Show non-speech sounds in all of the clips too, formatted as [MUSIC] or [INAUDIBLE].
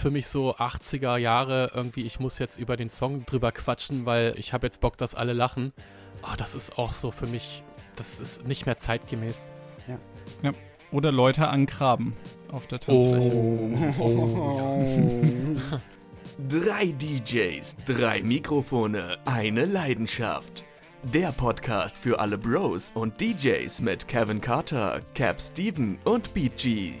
für mich so 80er Jahre irgendwie, ich muss jetzt über den Song drüber quatschen, weil ich habe jetzt Bock, dass alle lachen. Oh, das ist auch so für mich, das ist nicht mehr zeitgemäß. Ja. ja. Oder Leute angraben auf der Tanzfläche. Oh, oh, ja. [LAUGHS] drei DJs, drei Mikrofone, eine Leidenschaft. Der Podcast für alle Bros und DJs mit Kevin Carter, Cap Steven und BG.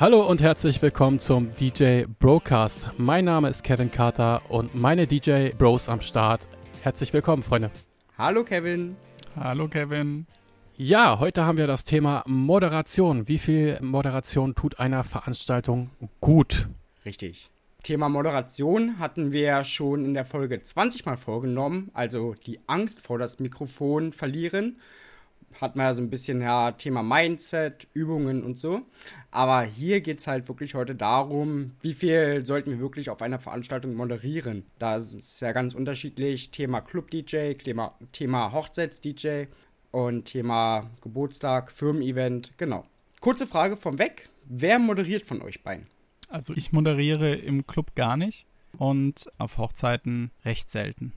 Hallo und herzlich willkommen zum DJ Broadcast. Mein Name ist Kevin Carter und meine DJ Bros am Start. Herzlich willkommen, Freunde. Hallo Kevin. Hallo Kevin. Ja, heute haben wir das Thema Moderation. Wie viel Moderation tut einer Veranstaltung gut? Richtig. Thema Moderation hatten wir schon in der Folge 20 mal vorgenommen, also die Angst vor das Mikrofon verlieren hat man ja so ein bisschen ja, Thema Mindset, Übungen und so. Aber hier geht es halt wirklich heute darum, wie viel sollten wir wirklich auf einer Veranstaltung moderieren. Da ist es ja ganz unterschiedlich. Thema Club-DJ, Thema, Thema Hochzeits-DJ und Thema Geburtstag, Firmen-Event. Genau. Kurze Frage vom Weg. Wer moderiert von euch beiden? Also ich moderiere im Club gar nicht und auf Hochzeiten recht selten.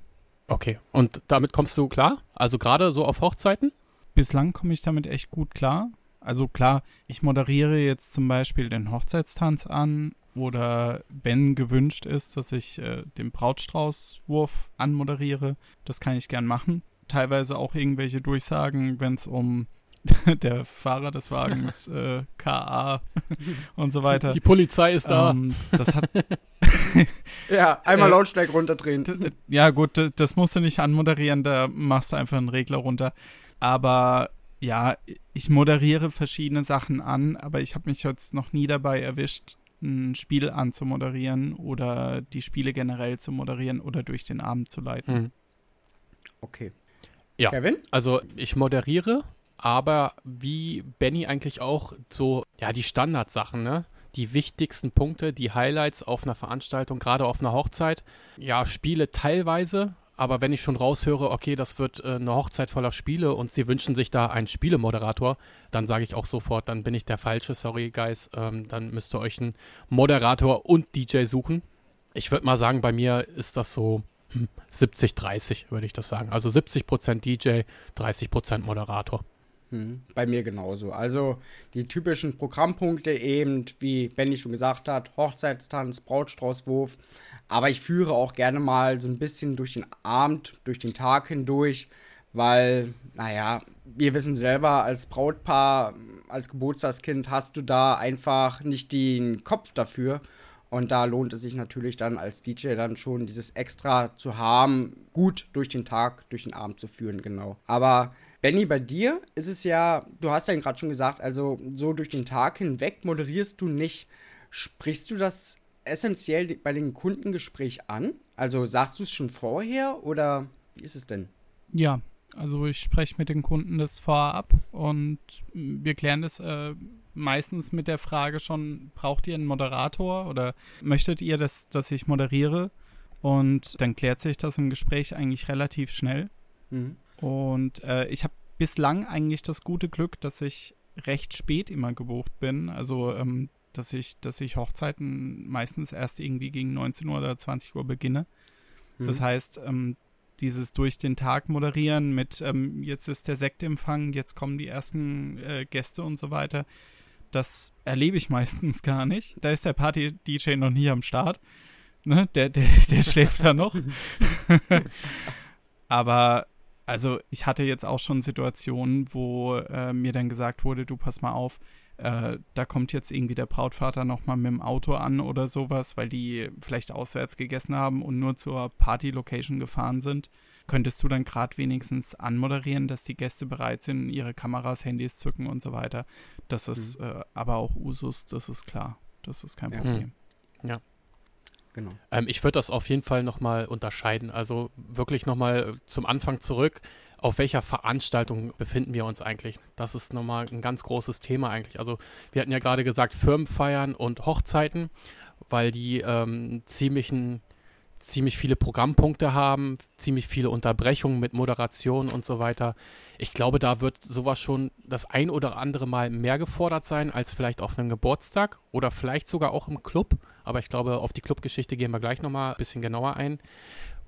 Okay, und damit kommst du klar? Also gerade so auf Hochzeiten? Bislang komme ich damit echt gut klar. Also klar, ich moderiere jetzt zum Beispiel den Hochzeitstanz an oder wenn gewünscht ist, dass ich äh, den Brautstraußwurf anmoderiere, das kann ich gern machen. Teilweise auch irgendwelche Durchsagen, wenn es um [LAUGHS] der Fahrer des Wagens, [LAUGHS] äh, KA [LAUGHS] und so weiter. Die Polizei ist da. Ähm, das hat. ja, einmal äh, Lautstärke runterdrehen. Ja, gut, das musst du nicht anmoderieren, da machst du einfach einen Regler runter. Aber ja, ich moderiere verschiedene Sachen an, aber ich habe mich jetzt noch nie dabei erwischt, ein Spiel anzumoderieren oder die Spiele generell zu moderieren oder durch den Abend zu leiten. Mhm. Okay. Ja, Kevin? also ich moderiere, aber wie Benny eigentlich auch so, ja, die Standardsachen, ne? Die wichtigsten Punkte, die Highlights auf einer Veranstaltung, gerade auf einer Hochzeit. Ja, Spiele teilweise, aber wenn ich schon raushöre, okay, das wird äh, eine Hochzeit voller Spiele und sie wünschen sich da einen Spielemoderator, dann sage ich auch sofort, dann bin ich der Falsche, sorry, Guys. Ähm, dann müsst ihr euch einen Moderator und DJ suchen. Ich würde mal sagen, bei mir ist das so hm, 70-30, würde ich das sagen. Also 70% DJ, 30% Moderator. Hm, bei mir genauso. Also die typischen Programmpunkte eben, wie Benny schon gesagt hat, Hochzeitstanz, Brautstraußwurf. Aber ich führe auch gerne mal so ein bisschen durch den Abend, durch den Tag hindurch, weil, naja, wir wissen selber, als Brautpaar, als Geburtstagskind hast du da einfach nicht den Kopf dafür. Und da lohnt es sich natürlich dann als DJ dann schon dieses Extra zu haben, gut durch den Tag, durch den Abend zu führen, genau. Aber Benny, bei dir ist es ja, du hast ja gerade schon gesagt, also so durch den Tag hinweg moderierst du nicht. Sprichst du das essentiell bei den Kundengespräch an? Also sagst du es schon vorher oder wie ist es denn? Ja, also ich spreche mit den Kunden das vorher ab und wir klären das äh, meistens mit der Frage schon, braucht ihr einen Moderator oder möchtet ihr, dass, dass ich moderiere? Und dann klärt sich das im Gespräch eigentlich relativ schnell. Mhm. Und äh, ich habe bislang eigentlich das gute Glück, dass ich recht spät immer gebucht bin. Also, ähm, dass ich, dass ich Hochzeiten meistens erst irgendwie gegen 19 Uhr oder 20 Uhr beginne. Mhm. Das heißt, ähm, dieses durch den Tag moderieren mit ähm, jetzt ist der Sektempfang, jetzt kommen die ersten äh, Gäste und so weiter, das erlebe ich [LAUGHS] meistens gar nicht. Da ist der Party-DJ noch nie am Start. Ne? Der, der, der [LAUGHS] schläft da noch. [LAUGHS] Aber also ich hatte jetzt auch schon Situationen, wo äh, mir dann gesagt wurde, du pass mal auf, äh, da kommt jetzt irgendwie der Brautvater nochmal mit dem Auto an oder sowas, weil die vielleicht auswärts gegessen haben und nur zur Party-Location gefahren sind. Könntest du dann gerade wenigstens anmoderieren, dass die Gäste bereit sind, ihre Kameras, Handys zücken und so weiter. Das ist mhm. äh, aber auch Usus, das ist klar. Das ist kein ja. Problem. Ja. Genau. Ähm, ich würde das auf jeden Fall nochmal unterscheiden. Also wirklich nochmal zum Anfang zurück. Auf welcher Veranstaltung befinden wir uns eigentlich? Das ist nochmal ein ganz großes Thema eigentlich. Also wir hatten ja gerade gesagt Firmenfeiern und Hochzeiten, weil die ähm, ziemlichen ziemlich viele Programmpunkte haben, ziemlich viele Unterbrechungen mit Moderation und so weiter. Ich glaube, da wird sowas schon das ein oder andere Mal mehr gefordert sein als vielleicht auf einem Geburtstag oder vielleicht sogar auch im Club. Aber ich glaube, auf die Clubgeschichte gehen wir gleich nochmal ein bisschen genauer ein.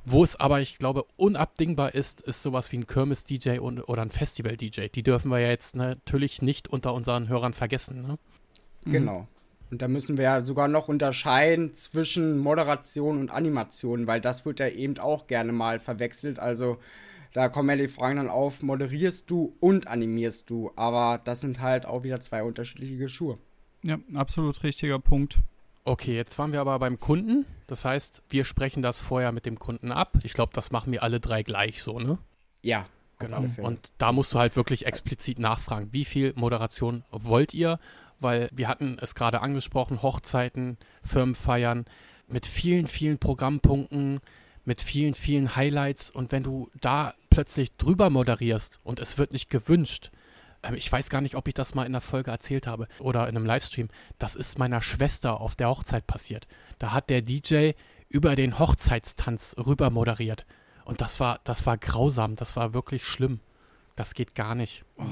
Wo es aber, ich glaube, unabdingbar ist, ist sowas wie ein Kirmes-DJ oder ein Festival-DJ. Die dürfen wir ja jetzt natürlich nicht unter unseren Hörern vergessen. Ne? Genau. Und da müssen wir ja sogar noch unterscheiden zwischen Moderation und Animation, weil das wird ja eben auch gerne mal verwechselt. Also da kommen ja die Fragen dann auf, moderierst du und animierst du. Aber das sind halt auch wieder zwei unterschiedliche Schuhe. Ja, absolut richtiger Punkt. Okay, jetzt waren wir aber beim Kunden. Das heißt, wir sprechen das vorher mit dem Kunden ab. Ich glaube, das machen wir alle drei gleich so, ne? Ja, genau. Und da musst du halt wirklich explizit nachfragen, wie viel Moderation wollt ihr? Weil wir hatten es gerade angesprochen, Hochzeiten, Firmenfeiern mit vielen, vielen Programmpunkten, mit vielen, vielen Highlights. Und wenn du da plötzlich drüber moderierst und es wird nicht gewünscht, ähm, ich weiß gar nicht, ob ich das mal in der Folge erzählt habe oder in einem Livestream. Das ist meiner Schwester auf der Hochzeit passiert. Da hat der DJ über den Hochzeitstanz rüber moderiert. Und das war, das war grausam, das war wirklich schlimm. Das geht gar nicht. Oh.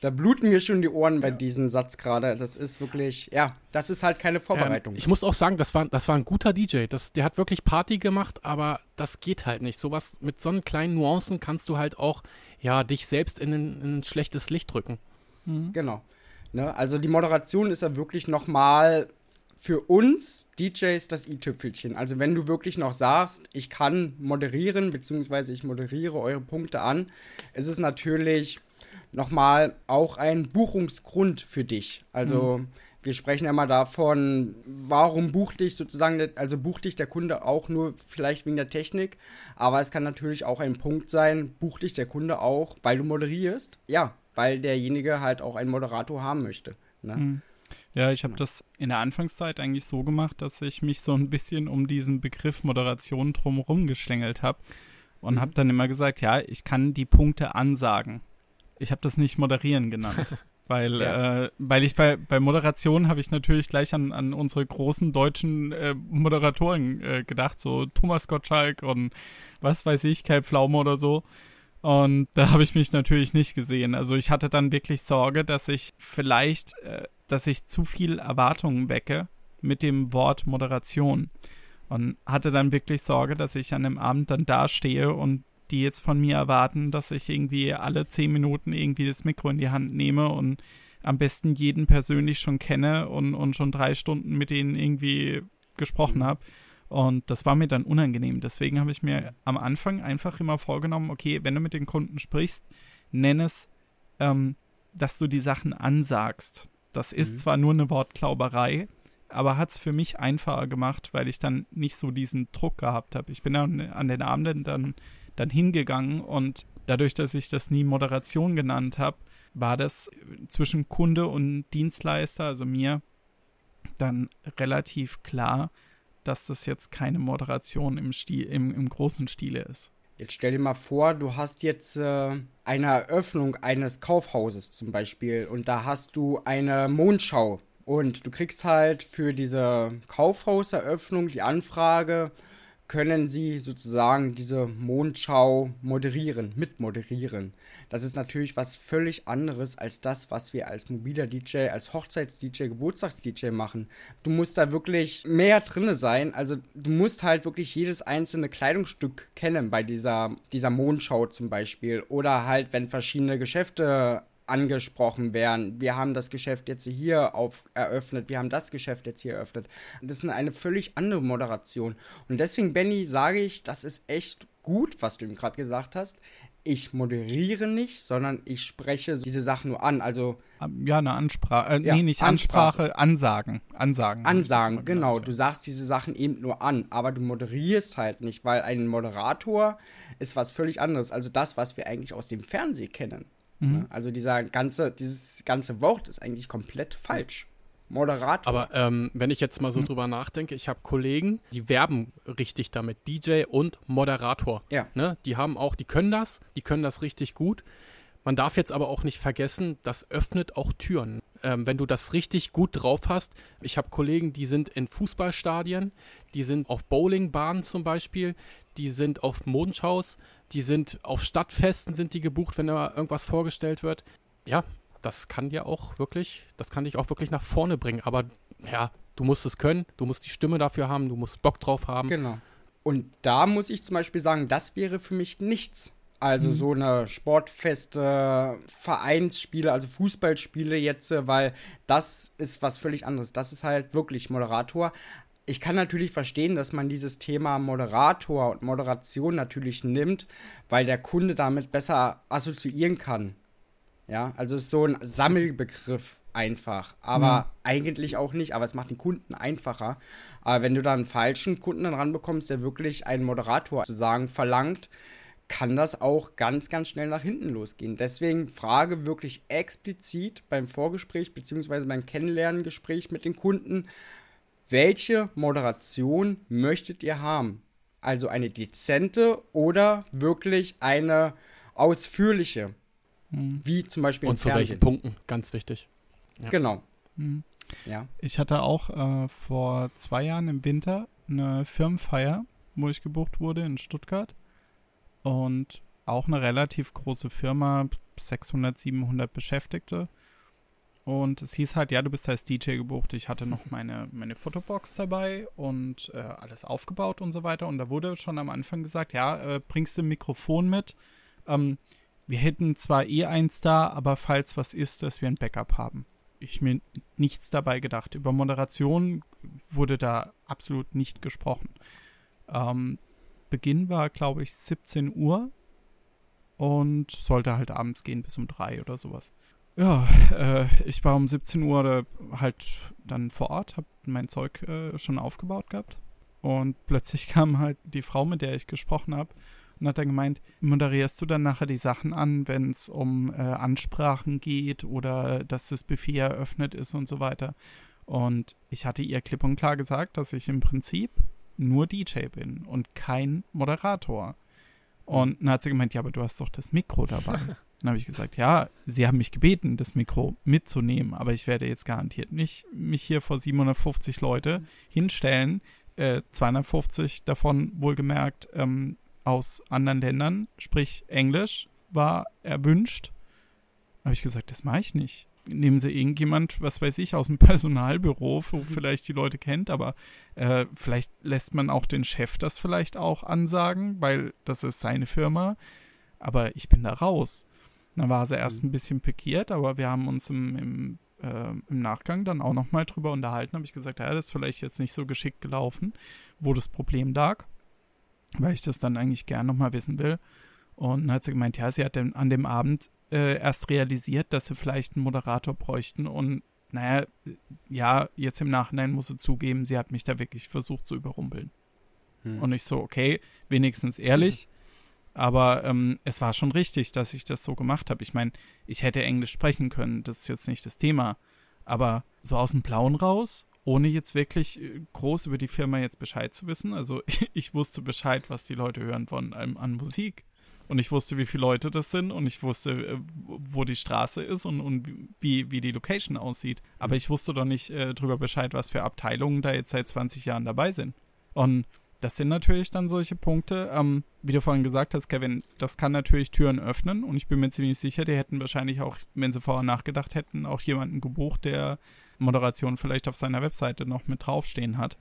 Da bluten mir schon die Ohren bei ja. diesem Satz gerade. Das ist wirklich, ja, das ist halt keine Vorbereitung. Ähm, ich muss auch sagen, das war, das war ein guter DJ. Das, der hat wirklich Party gemacht, aber das geht halt nicht. Sowas mit so kleinen Nuancen kannst du halt auch, ja, dich selbst in ein, in ein schlechtes Licht drücken. Mhm. Genau. Ne? Also die Moderation ist ja wirklich nochmal für uns DJs das i-Tüpfelchen. Also wenn du wirklich noch sagst, ich kann moderieren, beziehungsweise ich moderiere eure Punkte an, ist es natürlich nochmal auch ein Buchungsgrund für dich. Also mhm. wir sprechen ja mal davon, warum bucht dich sozusagen, also bucht dich der Kunde auch nur vielleicht wegen der Technik, aber es kann natürlich auch ein Punkt sein, bucht dich der Kunde auch, weil du moderierst, ja, weil derjenige halt auch einen Moderator haben möchte. Ne? Mhm. Ja, ich habe das in der Anfangszeit eigentlich so gemacht, dass ich mich so ein bisschen um diesen Begriff Moderation drumherum geschlängelt habe und mhm. habe dann immer gesagt, ja, ich kann die Punkte ansagen. Ich habe das nicht moderieren genannt. [LAUGHS] Weil, ja. äh, weil ich bei, bei Moderation habe ich natürlich gleich an, an unsere großen deutschen äh, Moderatoren äh, gedacht, so Thomas Gottschalk und was weiß ich, Kai Pflaume oder so. Und da habe ich mich natürlich nicht gesehen. Also ich hatte dann wirklich Sorge, dass ich vielleicht, äh, dass ich zu viel Erwartungen wecke mit dem Wort Moderation. Und hatte dann wirklich Sorge, dass ich an dem Abend dann dastehe und die jetzt von mir erwarten, dass ich irgendwie alle zehn Minuten irgendwie das Mikro in die Hand nehme und am besten jeden persönlich schon kenne und, und schon drei Stunden mit denen irgendwie gesprochen mhm. habe. Und das war mir dann unangenehm. Deswegen habe ich mir am Anfang einfach immer vorgenommen, okay, wenn du mit den Kunden sprichst, nenn es, ähm, dass du die Sachen ansagst. Das ist mhm. zwar nur eine Wortklauberei, aber hat es für mich einfacher gemacht, weil ich dann nicht so diesen Druck gehabt habe. Ich bin dann an den Abenden dann dann hingegangen und dadurch, dass ich das nie Moderation genannt habe, war das zwischen Kunde und Dienstleister, also mir, dann relativ klar, dass das jetzt keine Moderation im, Stil, im, im großen Stile ist. Jetzt stell dir mal vor, du hast jetzt äh, eine Eröffnung eines Kaufhauses zum Beispiel und da hast du eine Mondschau und du kriegst halt für diese Kaufhauseröffnung die Anfrage, können sie sozusagen diese Mondschau moderieren, mitmoderieren. Das ist natürlich was völlig anderes als das, was wir als mobiler DJ, als Hochzeits-DJ, Geburtstags-DJ machen. Du musst da wirklich mehr drinne sein. Also du musst halt wirklich jedes einzelne Kleidungsstück kennen bei dieser, dieser Mondschau zum Beispiel. Oder halt, wenn verschiedene Geschäfte angesprochen werden. Wir haben das Geschäft jetzt hier auf eröffnet, wir haben das Geschäft jetzt hier eröffnet. Das ist eine völlig andere Moderation. Und deswegen, Benny, sage ich, das ist echt gut, was du ihm gerade gesagt hast. Ich moderiere nicht, sondern ich spreche diese Sachen nur an. Also ja, eine Ansprache, äh, ja, nee, nicht Ansprache, Ansprache, Ansagen, Ansagen. Ansagen, genau. Genannt, Du sagst diese Sachen eben nur an, aber du moderierst halt nicht, weil ein Moderator ist was völlig anderes. Also das, was wir eigentlich aus dem Fernsehen kennen. Mhm. Ne? Also dieser ganze, dieses ganze Wort ist eigentlich komplett falsch. Moderator. Aber ähm, wenn ich jetzt mal so mhm. drüber nachdenke, ich habe Kollegen, die werben richtig damit, DJ und Moderator. Ja. Ne? Die haben auch, die können das, die können das richtig gut. Man darf jetzt aber auch nicht vergessen, das öffnet auch Türen. Ähm, wenn du das richtig gut drauf hast. Ich habe Kollegen, die sind in Fußballstadien, die sind auf Bowlingbahnen zum Beispiel, die sind auf Mondschaus, die sind auf Stadtfesten sind die gebucht, wenn da irgendwas vorgestellt wird. Ja, das kann dir auch wirklich, das kann dich auch wirklich nach vorne bringen. Aber ja, du musst es können, du musst die Stimme dafür haben, du musst Bock drauf haben. Genau. Und da muss ich zum Beispiel sagen, das wäre für mich nichts. Also mhm. so eine sportfeste Vereinsspiele, also Fußballspiele jetzt, weil das ist was völlig anderes. Das ist halt wirklich Moderator. Ich kann natürlich verstehen, dass man dieses Thema Moderator und Moderation natürlich nimmt, weil der Kunde damit besser assoziieren kann. Ja, also ist so ein Sammelbegriff einfach, aber mhm. eigentlich auch nicht, aber es macht den Kunden einfacher. Aber wenn du da einen falschen Kunden dann ranbekommst, der wirklich einen Moderator sozusagen verlangt, kann das auch ganz, ganz schnell nach hinten losgehen. Deswegen frage wirklich explizit beim Vorgespräch bzw. beim Kennenlerngespräch mit den Kunden, welche Moderation möchtet ihr haben? Also eine dezente oder wirklich eine ausführliche? Mhm. Wie zum Beispiel Und zu Fernsehen. welchen Punkten, ganz wichtig. Ja. Genau. Mhm. Ja. Ich hatte auch äh, vor zwei Jahren im Winter eine Firmenfeier, wo ich gebucht wurde in Stuttgart. Und auch eine relativ große Firma, 600, 700 Beschäftigte. Und es hieß halt, ja, du bist als DJ gebucht. Ich hatte noch meine, meine Fotobox dabei und äh, alles aufgebaut und so weiter. Und da wurde schon am Anfang gesagt, ja, äh, bringst du ein Mikrofon mit? Ähm, wir hätten zwar eh eins da, aber falls was ist, dass wir ein Backup haben. Ich mir nichts dabei gedacht. Über Moderation wurde da absolut nicht gesprochen. Ähm, Beginn war, glaube ich, 17 Uhr und sollte halt abends gehen bis um drei oder sowas. Ja, äh, ich war um 17 Uhr halt dann vor Ort, habe mein Zeug äh, schon aufgebaut gehabt und plötzlich [LAUGHS] kam halt die Frau, mit der ich gesprochen habe, und hat dann gemeint, moderierst du dann nachher die Sachen an, wenn es um äh, Ansprachen geht oder dass das Buffet eröffnet ist und so weiter. Und ich hatte ihr klipp und klar gesagt, dass ich im Prinzip nur DJ bin und kein Moderator. Und dann hat sie gemeint, ja, aber du hast doch das Mikro dabei. [LAUGHS] Dann habe ich gesagt, ja, sie haben mich gebeten, das Mikro mitzunehmen, aber ich werde jetzt garantiert nicht mich hier vor 750 Leute hinstellen, äh, 250 davon wohlgemerkt ähm, aus anderen Ländern, sprich Englisch, war erwünscht. Habe ich gesagt, das mache ich nicht. Nehmen Sie irgendjemand, was weiß ich, aus dem [LAUGHS] Personalbüro, wo mhm. vielleicht die Leute kennt, aber äh, vielleicht lässt man auch den Chef das vielleicht auch ansagen, weil das ist seine Firma. Aber ich bin da raus. Dann war sie erst mhm. ein bisschen pikiert, aber wir haben uns im, im, äh, im Nachgang dann auch nochmal drüber unterhalten. Habe ich gesagt, ja, das ist vielleicht jetzt nicht so geschickt gelaufen, wo das Problem lag weil ich das dann eigentlich gern nochmal wissen will. Und dann hat sie gemeint, ja, sie hat dann an dem Abend äh, erst realisiert, dass sie vielleicht einen Moderator bräuchten. Und naja, ja, jetzt im Nachhinein muss sie zugeben, sie hat mich da wirklich versucht zu überrumpeln. Hm. Und ich so, okay, wenigstens ehrlich. Hm. Aber ähm, es war schon richtig, dass ich das so gemacht habe. Ich meine, ich hätte Englisch sprechen können, das ist jetzt nicht das Thema. Aber so aus dem Blauen raus ohne jetzt wirklich äh, groß über die Firma jetzt Bescheid zu wissen. Also [LAUGHS] ich wusste Bescheid, was die Leute hören von einem an Musik. Und ich wusste, wie viele Leute das sind und ich wusste, äh, wo die Straße ist und, und wie, wie die Location aussieht. Aber ich wusste doch nicht äh, drüber Bescheid, was für Abteilungen da jetzt seit 20 Jahren dabei sind. Und das sind natürlich dann solche Punkte. Ähm, wie du vorhin gesagt hast, Kevin, das kann natürlich Türen öffnen und ich bin mir ziemlich sicher, die hätten wahrscheinlich auch, wenn sie vorher nachgedacht hätten, auch jemanden gebucht, der Moderation vielleicht auf seiner Webseite noch mit draufstehen hat.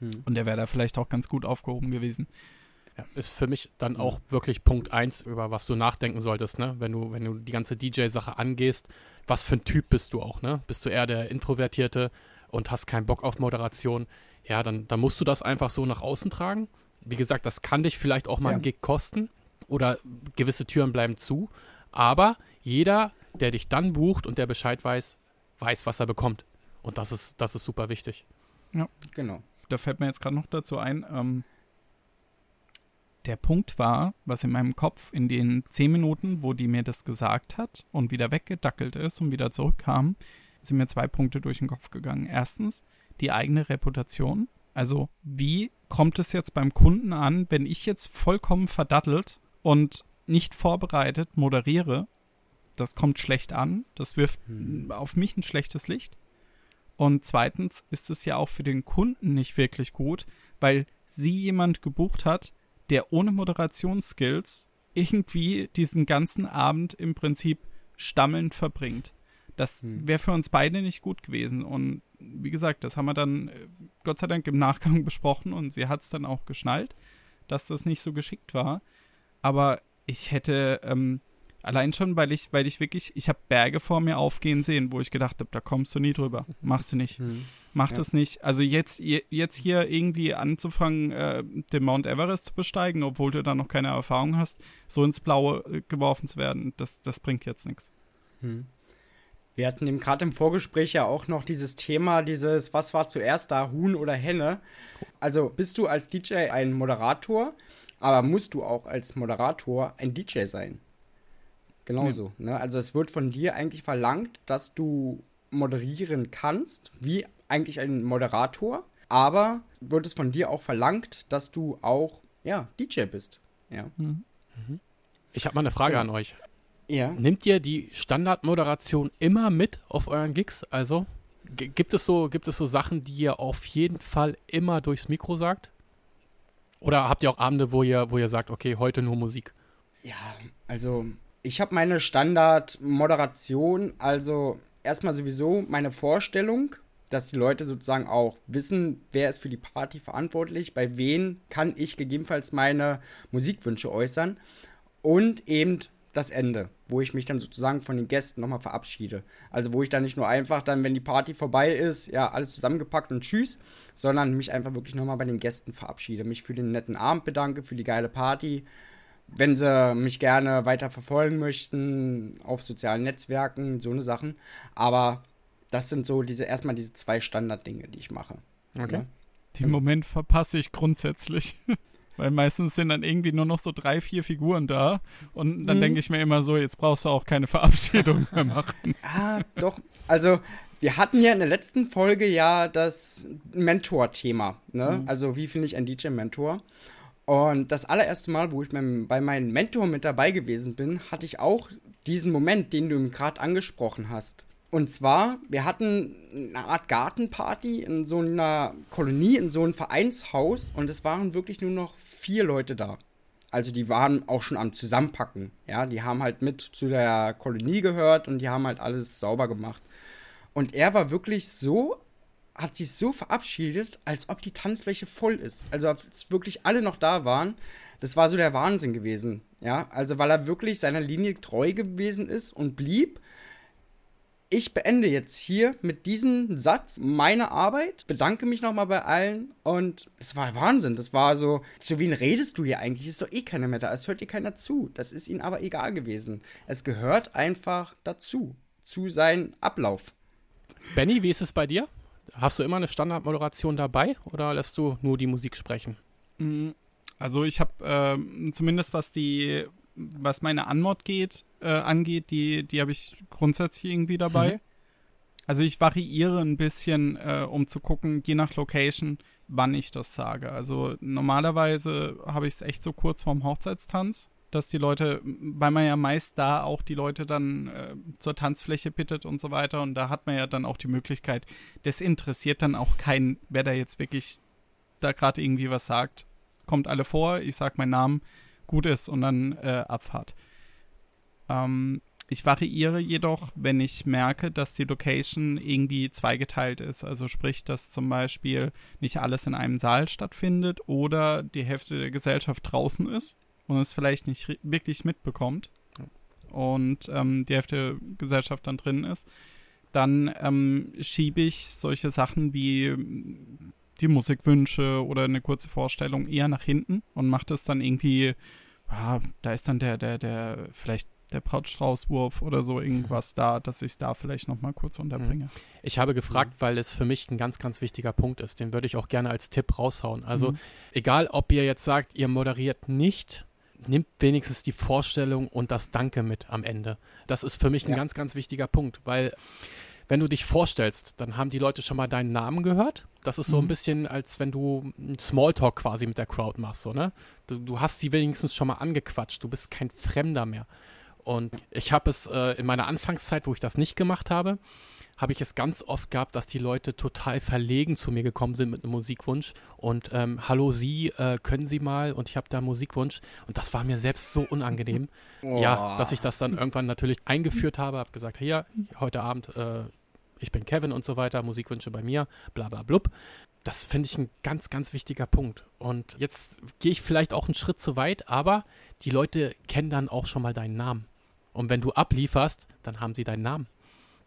Mhm. Und der wäre da vielleicht auch ganz gut aufgehoben gewesen. Ja, ist für mich dann auch wirklich Punkt 1, über was du nachdenken solltest, ne? Wenn du, wenn du die ganze DJ-Sache angehst, was für ein Typ bist du auch, ne? Bist du eher der Introvertierte und hast keinen Bock auf Moderation? Ja, dann, dann musst du das einfach so nach außen tragen. Wie gesagt, das kann dich vielleicht auch mal ja. einen Gig kosten oder gewisse Türen bleiben zu. Aber jeder, der dich dann bucht und der Bescheid weiß, weiß, was er bekommt. Und das ist, das ist super wichtig. Ja, genau. Da fällt mir jetzt gerade noch dazu ein, ähm, der Punkt war, was in meinem Kopf in den zehn Minuten, wo die mir das gesagt hat und wieder weggedackelt ist und wieder zurückkam, sind mir zwei Punkte durch den Kopf gegangen. Erstens, die eigene Reputation. Also, wie kommt es jetzt beim Kunden an, wenn ich jetzt vollkommen verdattelt und nicht vorbereitet moderiere das kommt schlecht an, das wirft Hm. auf mich ein schlechtes Licht. Und zweitens ist es ja auch für den Kunden nicht wirklich gut, weil sie jemand gebucht hat, der ohne Moderationsskills irgendwie diesen ganzen Abend im Prinzip stammelnd verbringt. Das Hm. wäre für uns beide nicht gut gewesen. Und wie gesagt, das haben wir dann äh, Gott sei Dank im Nachgang [LAUGHS] besprochen und sie hat es dann auch geschnallt, dass das nicht so geschickt war. Aber ich hätte ähm, allein schon, weil ich, weil ich wirklich, ich habe Berge vor mir aufgehen sehen, wo ich gedacht habe, da kommst du nie drüber. Machst du nicht. Hm. Mach Ja. das nicht. Also jetzt, je- jetzt hier irgendwie anzufangen, äh, den Mount Everest zu besteigen, obwohl du da noch keine Erfahrung hast, so ins Blaue äh, geworfen zu werden, das, das bringt jetzt nichts. Hm. Wir hatten eben gerade im Vorgespräch ja auch noch dieses Thema, dieses, was war zuerst da, Huhn oder Henne? Also bist du als DJ ein Moderator, aber musst du auch als Moderator ein DJ sein? Genauso. Ne? Also es wird von dir eigentlich verlangt, dass du moderieren kannst, wie eigentlich ein Moderator, aber wird es von dir auch verlangt, dass du auch, ja, DJ bist. Ja. Mhm. Ich habe mal eine Frage Genau. an euch. Ja. Nehmt ihr die Standardmoderation immer mit auf euren Gigs? Also gibt es so gibt es so Sachen, die ihr auf jeden Fall immer durchs Mikro sagt? Oder habt ihr auch Abende, wo ihr wo ihr sagt, okay, heute nur Musik? Ja, also ich habe meine Standardmoderation, also erstmal sowieso meine Vorstellung, dass die Leute sozusagen auch wissen, wer ist für die Party verantwortlich, bei wen kann ich gegebenenfalls meine Musikwünsche äußern und eben das Ende, wo ich mich dann sozusagen von den Gästen nochmal verabschiede. Also wo ich dann nicht nur einfach dann, wenn die Party vorbei ist, ja, alles zusammengepackt und tschüss, sondern mich einfach wirklich nochmal bei den Gästen verabschiede, mich für den netten Abend bedanke, für die geile Party, wenn sie mich gerne weiter verfolgen möchten auf sozialen Netzwerken, so eine Sachen. Aber das sind so diese erstmal diese zwei Standarddinge, die ich mache. Okay. Ne? Den Moment verpasse ich grundsätzlich. [LAUGHS] Weil meistens sind dann irgendwie nur noch so drei, vier Figuren da. Und dann Mhm. denke ich mir immer so, jetzt brauchst du auch keine Verabschiedung mehr machen. [LAUGHS] Ah, doch. Also, wir hatten ja in der letzten Folge ja das Mentor-Thema. Ne? Also, wie finde ich einen DJ-Mentor? Und das allererste Mal, wo ich bei meinem Mentor mit dabei gewesen bin, hatte ich auch diesen Moment, den du gerade angesprochen hast. Und zwar, wir hatten eine Art Gartenparty in so einer Kolonie, in so einem Vereinshaus und es waren wirklich nur noch vier Leute da. Also die waren auch schon am Zusammenpacken. Ja, die haben halt mit zu der Kolonie gehört und die haben halt alles sauber gemacht. Und er war wirklich so, hat sich so verabschiedet, als ob die Tanzfläche voll ist. Also als wirklich alle noch da waren. Das war so der Wahnsinn gewesen. Ja, also weil er wirklich seiner Linie treu gewesen ist und blieb. Ich beende jetzt hier mit diesem Satz meine Arbeit, bedanke mich nochmal bei allen und es war Wahnsinn. Das war so, zu wen redest du hier eigentlich? Ist doch eh keiner mehr da, es hört dir keiner zu. Das ist ihm aber egal gewesen. Es gehört einfach dazu, zu seinem Ablauf. Benny, wie ist es bei dir? Hast du immer eine Standardmoderation dabei oder lässt du nur die Musik sprechen? Mm, Also ich habe ähm, zumindest was die, was meine Anmod geht, äh, angeht, die, die habe ich grundsätzlich irgendwie dabei. Mhm. Also ich variiere ein bisschen, äh, um zu gucken, je nach Location, wann ich das sage. Also normalerweise habe ich es echt so kurz vorm Hochzeitstanz, dass die Leute, weil man ja meist da auch die Leute dann äh, zur Tanzfläche bittet und so weiter und da hat man ja dann auch die Möglichkeit, das interessiert dann auch keinen, wer da jetzt wirklich da gerade irgendwie was sagt. Kommt alle vor, ich sag meinen Namen, gut ist und dann äh, Abfahrt. Ähm, ich variiere jedoch, wenn ich merke, dass die Location irgendwie zweigeteilt ist. Also sprich, dass zum Beispiel nicht alles in einem Saal stattfindet oder die Hälfte der Gesellschaft draußen ist und es vielleicht nicht wirklich mitbekommt und ähm, die Hälfte der Gesellschaft dann drin ist. Dann ähm, schiebe ich solche Sachen wie die Musikwünsche oder eine kurze Vorstellung eher nach hinten und mache das dann irgendwie, ah, da ist dann der, der, der, vielleicht der Brautstraußwurf oder so irgendwas da, dass ich es da vielleicht nochmal kurz unterbringe. Ich habe gefragt, weil es für mich ein ganz, ganz wichtiger Punkt ist. Den würde ich auch gerne als Tipp raushauen. Also Mhm. egal, ob ihr jetzt sagt, ihr moderiert nicht, nimmt wenigstens die Vorstellung und das Danke mit am Ende. Das ist für mich ein Ja. ganz, ganz wichtiger Punkt, weil wenn du dich vorstellst, dann haben die Leute schon mal deinen Namen gehört. Das ist so ein Mhm. bisschen, als wenn du einen Smalltalk quasi mit der Crowd machst, so, ne? Du, du hast die wenigstens schon mal angequatscht, du bist kein Fremder mehr. Und ich habe es äh, in meiner Anfangszeit, wo ich das nicht gemacht habe, habe ich es ganz oft gehabt, dass die Leute total verlegen zu mir gekommen sind mit einem Musikwunsch und ähm, hallo Sie, äh, können Sie mal und ich habe da einen Musikwunsch und das war mir selbst so unangenehm, oh. ja, dass ich das dann irgendwann natürlich eingeführt habe, habe gesagt, hier, heute Abend, äh, ich bin Kevin und so weiter, Musikwünsche bei mir, bla bla blub. Das finde ich ein ganz, ganz wichtiger Punkt. Und jetzt gehe ich vielleicht auch einen Schritt zu weit, aber die Leute kennen dann auch schon mal deinen Namen. Und wenn du ablieferst, dann haben sie deinen Namen.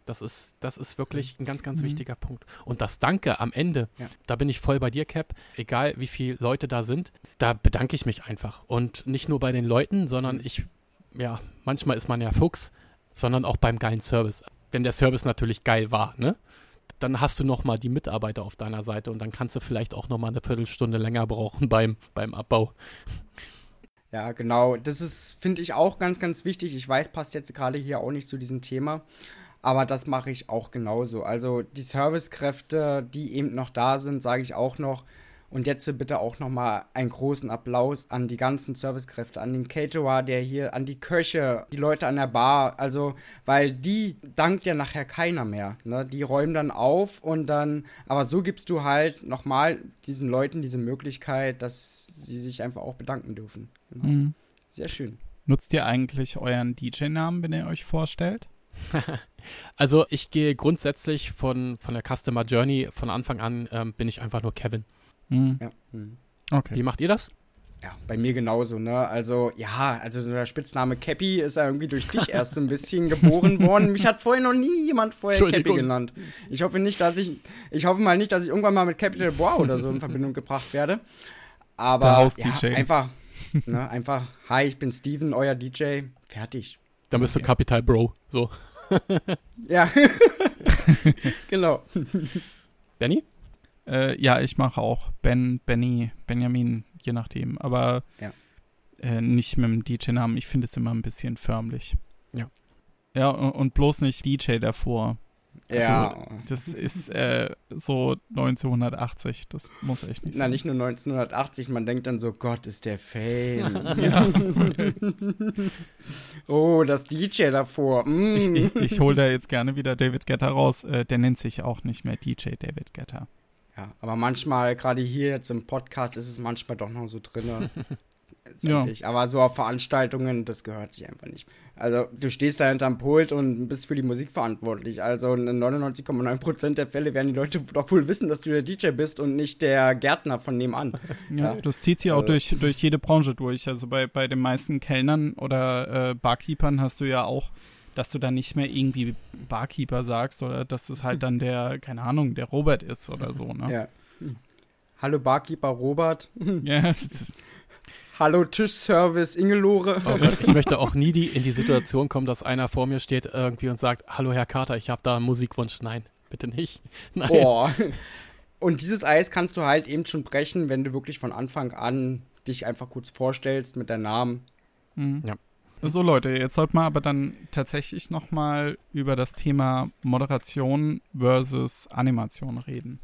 Das ist, das ist wirklich ein ganz, ganz mhm. wichtiger Punkt. Und das Danke am Ende, ja. da bin ich voll bei dir, Cap. Egal wie viele Leute da sind, da bedanke ich mich einfach. Und nicht nur bei den Leuten, sondern ich, ja, manchmal ist man ja Fuchs, sondern auch beim geilen Service. Wenn der Service natürlich geil war, ne? Dann hast du nochmal die Mitarbeiter auf deiner Seite und dann kannst du vielleicht auch nochmal eine Viertelstunde länger brauchen beim, beim Abbau. Ja, genau. Das ist, finde ich, auch ganz, ganz wichtig. Ich weiß, passt jetzt gerade hier auch nicht zu diesem Thema. Aber das mache ich auch genauso. Also die Servicekräfte, die eben noch da sind, sage ich auch noch. Und jetzt bitte auch nochmal einen großen Applaus an die ganzen Servicekräfte, an den Caterer, der hier, an die Köche, die Leute an der Bar. Also, weil die dankt ja nachher keiner mehr. Ne? Die räumen dann auf und dann, aber so gibst du halt nochmal diesen Leuten diese Möglichkeit, dass sie sich einfach auch bedanken dürfen. Genau. Mhm. Sehr schön. Nutzt ihr eigentlich euren DJ-Namen, wenn ihr euch vorstellt? [LAUGHS] also ich gehe grundsätzlich von, von der Customer Journey von Anfang an ähm, bin ich einfach nur Kevin. Mhm. Ja. Mhm. Okay. Wie macht ihr das? Ja, bei mir genauso, ne? Also, ja, also so der Spitzname Cappy ist ja irgendwie durch dich erst so ein bisschen geboren worden. Mich hat vorher noch nie jemand vorher Cappy genannt. Ich hoffe nicht, dass ich, ich hoffe mal nicht, dass ich irgendwann mal mit Capital Bra oder so in Verbindung gebracht werde. Aber ja, einfach, ne, einfach, hi, ich bin Steven, euer DJ, fertig. Dann bist du Capital Bro. So. ja. [LAUGHS] genau. Benny? Äh, ja, ich mache auch Ben, Benny, Benjamin, je nachdem. Aber ja. äh, nicht mit dem DJ-Namen. Ich finde es immer ein bisschen förmlich. Ja. Ja, und, und bloß nicht DJ davor. Ja. Also, das ist äh, so 1980. Das muss echt nicht sein. Na, nicht nur 1980. Man denkt dann so, Gott, ist der Fan. ja. [LAUGHS] [LAUGHS] oh, das DJ davor. Mm. Ich, ich, ich hole da jetzt gerne wieder David Getter raus. Äh, der nennt sich auch nicht mehr DJ David Getter. Ja, aber manchmal, gerade hier jetzt im Podcast, ist es manchmal doch noch so drin. [LAUGHS] ja. Aber so auf Veranstaltungen, das gehört sich einfach nicht. Also du stehst da hinterm Pult und bist für die Musik verantwortlich. Also in 99,9% der Fälle werden die Leute [LAUGHS] doch wohl wissen, dass du der DJ bist und nicht der Gärtner von nebenan. Ja, ja. das zieht sich auch also. durch, durch jede Branche durch. Also bei, bei den meisten Kellnern oder äh, Barkeepern hast du ja auch, dass du dann nicht mehr irgendwie Barkeeper sagst oder dass es halt [LAUGHS] dann der, keine Ahnung, der Robert ist oder so, ne? Ja. Hallo Barkeeper Robert. [LAUGHS] ja, das ist [LAUGHS] Hallo Tischservice Ingelore. Oh Gott, ich möchte auch nie die, in die Situation kommen, dass einer vor mir steht irgendwie und sagt, hallo Herr Carter, ich habe da einen Musikwunsch. Nein, bitte nicht. Nein. Boah. Und dieses Eis kannst du halt eben schon brechen, wenn du wirklich von Anfang an dich einfach kurz vorstellst mit deinem Namen. Mhm. Ja. So Leute, jetzt sollten wir aber dann tatsächlich noch mal über das Thema Moderation versus Animation reden.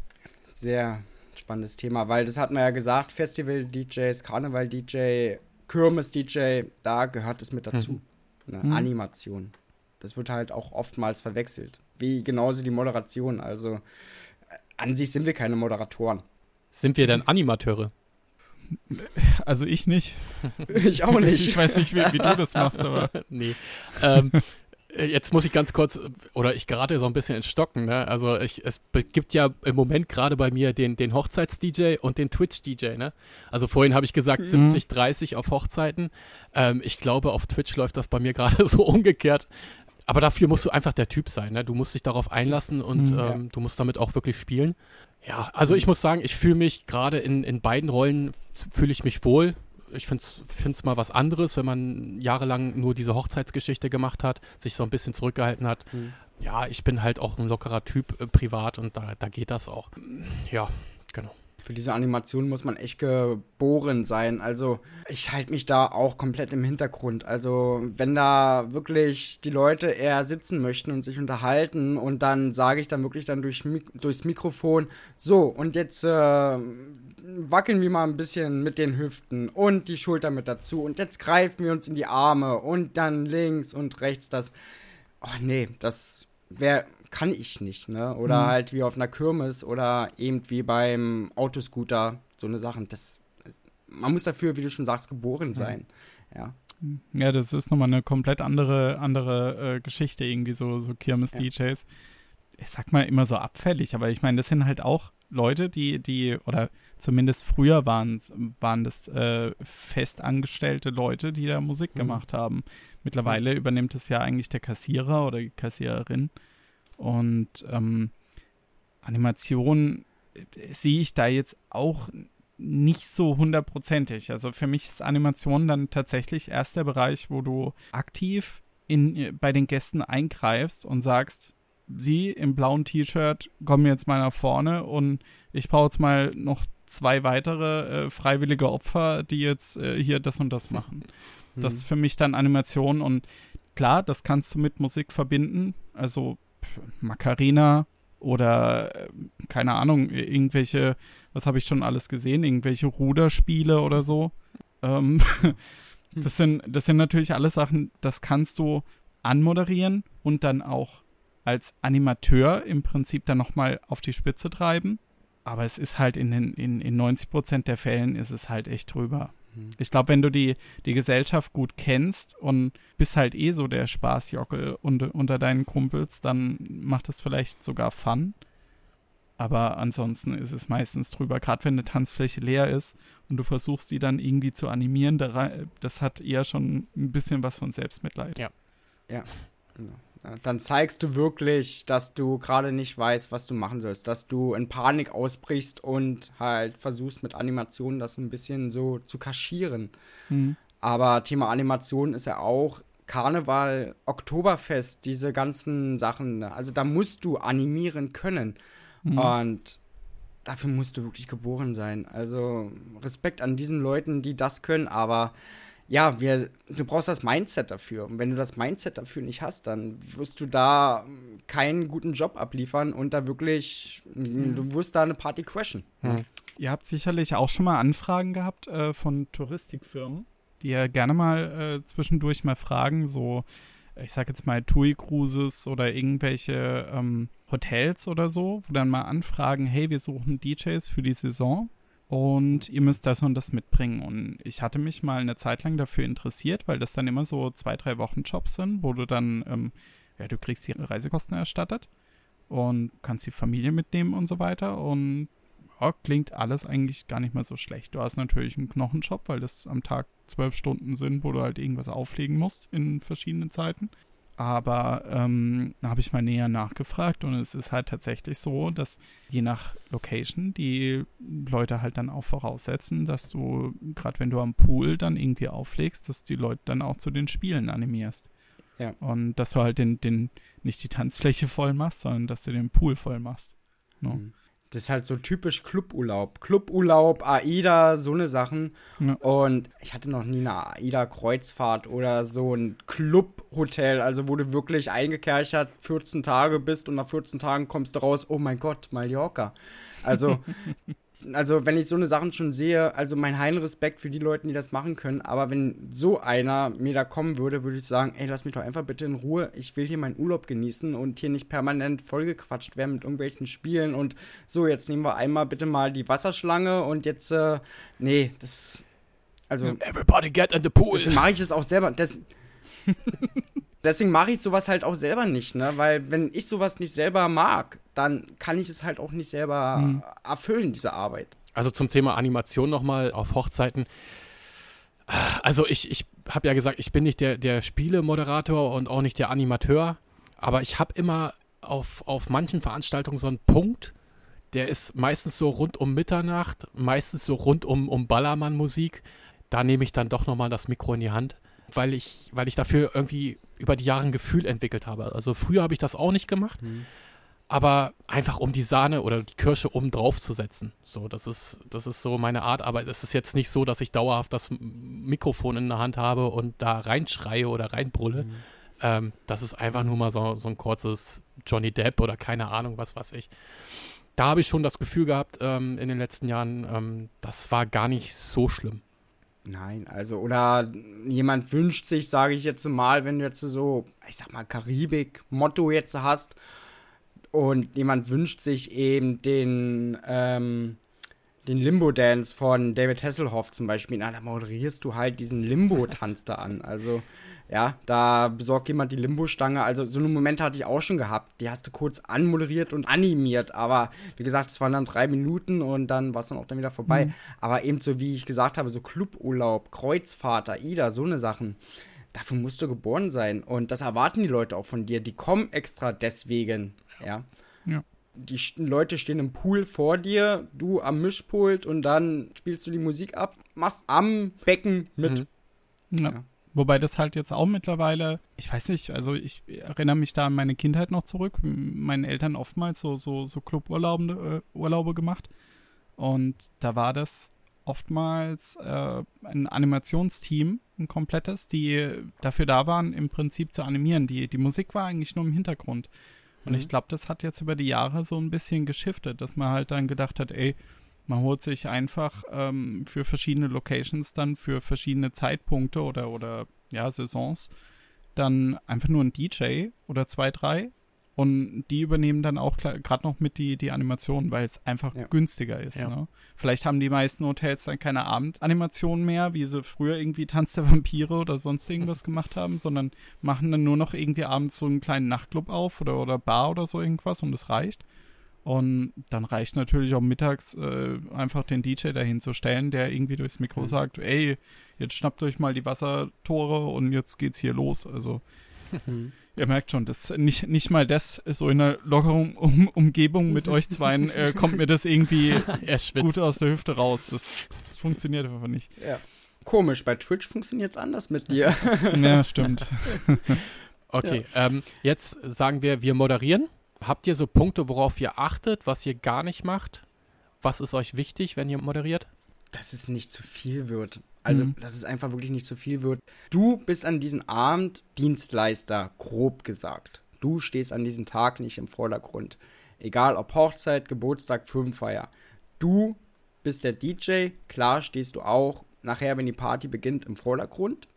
Sehr spannendes Thema, weil das hat man ja gesagt, Festival-DJs, Karneval-DJ, Kirmes-DJ, da gehört es mit dazu. Hm. Eine hm. Animation. Das wird halt auch oftmals verwechselt. Wie genauso die Moderation. Also äh, an sich sind wir keine Moderatoren. Sind wir denn Animateure? Also ich nicht. [LAUGHS] ich auch nicht. Ich weiß nicht, wie, wie du das machst, aber. [LAUGHS] nee. Ähm, äh, jetzt muss ich ganz kurz, oder ich gerate so ein bisschen ins Stocken, ne? Also ich, es gibt ja im Moment gerade bei mir den, den Hochzeits-DJ und den Twitch-DJ, ne? Also vorhin habe ich gesagt mhm. 70, 30 auf Hochzeiten. Ähm, ich glaube, auf Twitch läuft das bei mir gerade [LAUGHS] so umgekehrt. Aber dafür musst du einfach der Typ sein, ne? Du musst dich darauf einlassen und mhm, ähm, du musst damit auch wirklich spielen. Ja, also ich muss sagen, ich fühle mich gerade in, in beiden Rollen, fühle ich mich wohl ich finde es mal was anderes, wenn man jahrelang nur diese Hochzeitsgeschichte gemacht hat, sich so ein bisschen zurückgehalten hat. Mhm. Ja, ich bin halt auch ein lockerer Typ äh, privat und da, da geht das auch. Ja, genau. Für diese Animation muss man echt geboren sein. Also ich halte mich da auch komplett im Hintergrund. Also wenn da wirklich die Leute eher sitzen möchten und sich unterhalten und dann sage ich dann wirklich dann durch, durchs Mikrofon, so und jetzt äh, wackeln wir mal ein bisschen mit den Hüften und die Schulter mit dazu und jetzt greifen wir uns in die Arme und dann links und rechts das. Oh nee, das wäre kann ich nicht, ne? Oder mhm. halt wie auf einer Kirmes oder eben wie beim Autoscooter, so eine Sachen. Das, man muss dafür, wie du schon sagst, geboren sein. Ja. Ja, das ist nochmal eine komplett andere, andere äh, Geschichte, irgendwie so, so Kirmes-DJs. Ja. Ich sag mal immer so abfällig, aber ich meine, das sind halt auch Leute, die, die, oder zumindest früher waren, waren das äh, festangestellte Leute, die da Musik mhm. gemacht haben. Mittlerweile übernimmt es ja eigentlich der Kassierer oder die Kassiererin. Und ähm, Animation äh, sehe ich da jetzt auch nicht so hundertprozentig. Also für mich ist Animation dann tatsächlich erst der Bereich, wo du aktiv in, äh, bei den Gästen eingreifst und sagst, sie im blauen T-Shirt kommen jetzt mal nach vorne und ich brauche jetzt mal noch zwei weitere äh, freiwillige Opfer, die jetzt äh, hier das und das machen. [LAUGHS] Mhm. Das ist für mich dann Animation und klar, das kannst du mit Musik verbinden. Also Macarena oder äh, keine Ahnung, irgendwelche, was habe ich schon alles gesehen, irgendwelche Ruderspiele oder so. Ähm, [LAUGHS] das, sind, das sind natürlich alles Sachen, das kannst du anmoderieren und dann auch als Animateur im Prinzip dann nochmal auf die Spitze treiben. Aber es ist halt in, den, in, in 90 Prozent der Fällen ist es halt echt drüber. Ich glaube, wenn du die, die Gesellschaft gut kennst und bist halt eh so der Spaßjockel unter, unter deinen Kumpels, dann macht es vielleicht sogar Fun. Aber ansonsten ist es meistens drüber, gerade wenn eine Tanzfläche leer ist und du versuchst, die dann irgendwie zu animieren, das hat eher schon ein bisschen was von Selbstmitleid. Ja. Ja. Genau dann zeigst du wirklich, dass du gerade nicht weißt, was du machen sollst, dass du in Panik ausbrichst und halt versuchst mit Animationen das ein bisschen so zu kaschieren. Mhm. Aber Thema Animation ist ja auch Karneval, Oktoberfest, diese ganzen Sachen. Ne? Also da musst du animieren können. Mhm. Und dafür musst du wirklich geboren sein. Also Respekt an diesen Leuten, die das können, aber ja, wir, du brauchst das Mindset dafür. Und wenn du das Mindset dafür nicht hast, dann wirst du da keinen guten Job abliefern und da wirklich, mhm. du wirst da eine Party crashen. Mhm. Ihr habt sicherlich auch schon mal Anfragen gehabt äh, von Touristikfirmen, die ja gerne mal äh, zwischendurch mal fragen, so, ich sag jetzt mal TUI Cruises oder irgendwelche ähm, Hotels oder so, wo dann mal anfragen, hey, wir suchen DJs für die Saison und ihr müsst das und das mitbringen. Und ich hatte mich mal eine Zeit lang dafür interessiert, weil das dann immer so zwei, drei Wochen Jobs sind, wo du dann, ähm, ja, du kriegst die Reisekosten erstattet und kannst die Familie mitnehmen und so weiter. Und ja, klingt alles eigentlich gar nicht mal so schlecht. Du hast natürlich einen Knochenjob, weil das am Tag zwölf Stunden sind, wo du halt irgendwas auflegen musst in verschiedenen Zeiten. Aber ähm, da habe ich mal näher nachgefragt und es ist halt tatsächlich so, dass je nach Location die Leute halt dann auch voraussetzen, dass du, gerade wenn du am Pool dann irgendwie auflegst, dass die Leute dann auch zu den Spielen animierst. Ja. Und dass du halt den, den, nicht die Tanzfläche voll machst, sondern dass du den Pool voll machst. No? Mhm. Das ist halt so typisch Cluburlaub. Cluburlaub, AIDA, so eine Sachen. Ja. Und ich hatte noch nie eine AIDA-Kreuzfahrt oder so ein Clubhotel, also wo du wirklich eingekerchert 14 Tage bist und nach 14 Tagen kommst du raus, oh mein Gott, Mallorca. Also [LAUGHS] also wenn ich so eine Sachen schon sehe, also mein heilen Respekt für die Leute, die das machen können, aber wenn so einer mir da kommen würde, würde ich sagen, ey, lass mich doch einfach bitte in Ruhe, ich will hier meinen Urlaub genießen und hier nicht permanent vollgequatscht werden mit irgendwelchen Spielen und so, jetzt nehmen wir einmal bitte mal die Wasserschlange und jetzt, äh, nee, das, also. Everybody get in the pool. Deswegen mache ich es auch selber, das, [LAUGHS] deswegen mache ich sowas halt auch selber nicht, ne, weil wenn ich sowas nicht selber mag, dann kann ich es halt auch nicht selber mhm. erfüllen, diese Arbeit. Also zum Thema Animation nochmal auf Hochzeiten. Also ich, ich habe ja gesagt, ich bin nicht der, der Spielemoderator und auch nicht der Animateur, aber ich habe immer auf, auf manchen Veranstaltungen so einen Punkt, der ist meistens so rund um Mitternacht, meistens so rund um, um Ballermann-Musik. Da nehme ich dann doch nochmal das Mikro in die Hand, weil ich, weil ich dafür irgendwie über die Jahre ein Gefühl entwickelt habe. Also früher habe ich das auch nicht gemacht. Mhm aber einfach um die Sahne oder die Kirsche oben drauf zu setzen. So, das ist, das ist so meine Art, aber es ist jetzt nicht so, dass ich dauerhaft das Mikrofon in der Hand habe und da reinschreie oder reinbrülle. Mhm. Ähm, das ist einfach nur mal so, so ein kurzes Johnny Depp oder keine Ahnung, was weiß ich. da habe ich schon das Gefühl gehabt ähm, in den letzten Jahren, ähm, das war gar nicht so schlimm. Nein, also, oder jemand wünscht sich, sage ich jetzt mal, wenn du jetzt so, ich sag mal, Karibik-Motto jetzt hast und jemand wünscht sich eben den, ähm, den Limbo-Dance von David Hasselhoff zum Beispiel, na, da moderierst du halt diesen Limbo-Tanz da an. Also, ja, da besorgt jemand die Limbo-Stange. Also, so eine Momente hatte ich auch schon gehabt. Die hast du kurz anmoderiert und animiert. Aber wie gesagt, es waren dann drei Minuten und dann war es dann auch dann wieder vorbei. Mhm. Aber eben so, wie ich gesagt habe, so Cluburlaub, Kreuzfahrt, AIDA, so eine Sachen. Dafür musst du geboren sein. Und das erwarten die Leute auch von dir. Die kommen extra deswegen. Ja. Ja die Leute stehen im Pool vor dir, du am Mischpult und dann spielst du die Musik ab, machst am Becken mit. Mhm. Ja. ja. Wobei das halt jetzt auch mittlerweile, ich weiß nicht, also ich erinnere mich da an meine Kindheit noch zurück. Meinen Eltern oftmals so, so, so Cluburlaube äh, Urlaube gemacht. Und da war das oftmals äh, ein Animationsteam, ein komplettes, die dafür da waren, im Prinzip zu animieren. Die, die Musik war eigentlich nur im Hintergrund. Und mhm. ich glaube, das hat jetzt über die Jahre so ein bisschen geschiftet, dass man halt dann gedacht hat, ey, man holt sich einfach ähm, für verschiedene Locations dann für verschiedene Zeitpunkte oder, oder ja, Saisons dann einfach nur einen DJ oder zwei, drei und die übernehmen dann auch gerade noch mit die, die Animation, weil es einfach ja. günstiger ist. Ja. Ne? Vielleicht haben die meisten Hotels dann keine Abendanimationen mehr, wie sie früher irgendwie Tanz der Vampire oder sonst irgendwas gemacht haben, sondern machen dann nur noch irgendwie abends so einen kleinen Nachtclub auf oder, oder Bar oder so irgendwas und es reicht. Und dann reicht natürlich auch mittags äh, einfach den DJ dahin zu stellen, der irgendwie durchs Mikro mhm. sagt, ey, jetzt schnappt euch mal die Wassertore und jetzt geht's hier los. Also mhm. [LAUGHS] Ihr merkt schon, das nicht, nicht mal das, so in einer lockeren [LAUGHS] um Umgebung mit euch zweien, äh, kommt mir das irgendwie [LAUGHS] gut aus der Hüfte raus. Das, das funktioniert einfach nicht. Ja. Komisch, bei Twitch funktioniert es anders mit dir. ja, stimmt. okay, ja. Ähm, jetzt sagen wir, wir moderieren. Habt ihr so Punkte, worauf ihr achtet, was ihr gar nicht macht? Was ist euch wichtig, wenn ihr moderiert? Dass es nicht zu viel wird. Also, mhm. dass es einfach wirklich nicht zu viel wird. Du bist an diesem Abend Dienstleister, grob gesagt. Du stehst an diesem Tag nicht im Vordergrund. Egal ob Hochzeit, Geburtstag, Firmenfeier. Du bist der DJ, klar stehst du auch nachher, wenn die Party beginnt, im Vordergrund.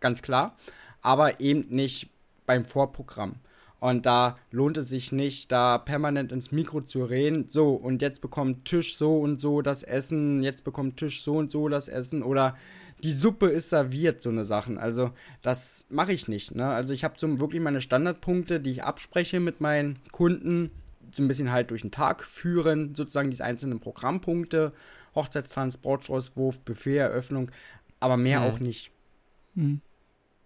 Ganz klar. Aber eben nicht beim Vorprogramm. Und da lohnt es sich nicht, da permanent ins Mikro zu reden. So, und jetzt bekommt Tisch so und so das Essen, jetzt bekommt Tisch so und so das Essen oder die Suppe ist serviert, so eine Sachen. Also, das mache ich nicht. Ne? Also, ich habe so wirklich meine Standardpunkte, die ich abspreche mit meinen Kunden. So ein bisschen halt durch den Tag führen, sozusagen diese einzelnen Programmpunkte. Hochzeitstanz, Brautstraußwurf, Buffet-Eröffnung, aber mehr mhm. auch nicht. Mhm.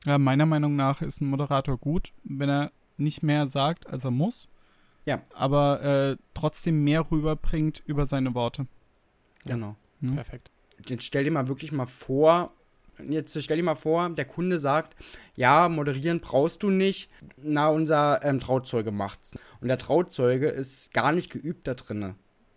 Ja, meiner Meinung nach ist ein Moderator gut, wenn er nicht mehr sagt, als er muss. Ja. Aber äh, trotzdem mehr rüberbringt über seine Worte. Genau. Ja. Perfekt. Jetzt stell dir mal wirklich mal vor, jetzt stell dir mal vor, der Kunde sagt, ja, moderieren brauchst du nicht. Na, unser ähm, Trauzeuge macht's. Und der Trauzeuge ist gar nicht geübt da drinne.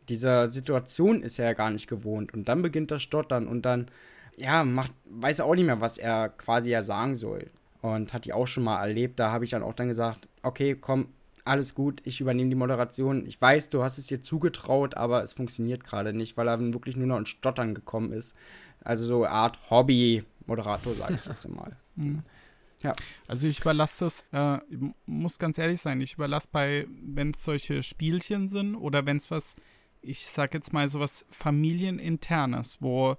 Diese Situation ist er ja gar nicht gewohnt. Und dann beginnt das Stottern und dann, ja, macht, weiß er auch nicht mehr, was er quasi ja sagen soll. Und hat die auch schon mal erlebt. Da habe ich dann auch dann gesagt, okay, komm, alles gut, ich übernehme die Moderation. Ich weiß, du hast es dir zugetraut, aber es funktioniert gerade nicht, weil er wirklich nur noch ins Stottern gekommen ist. Also so eine Art Hobby-Moderator, sage ich jetzt mal. [LAUGHS] Mhm. Ja. Also ich überlasse das, äh, muss ganz ehrlich sein, ich überlasse bei, wenn es solche Spielchen sind oder wenn es was, ich sag jetzt mal so was familieninternes, wo,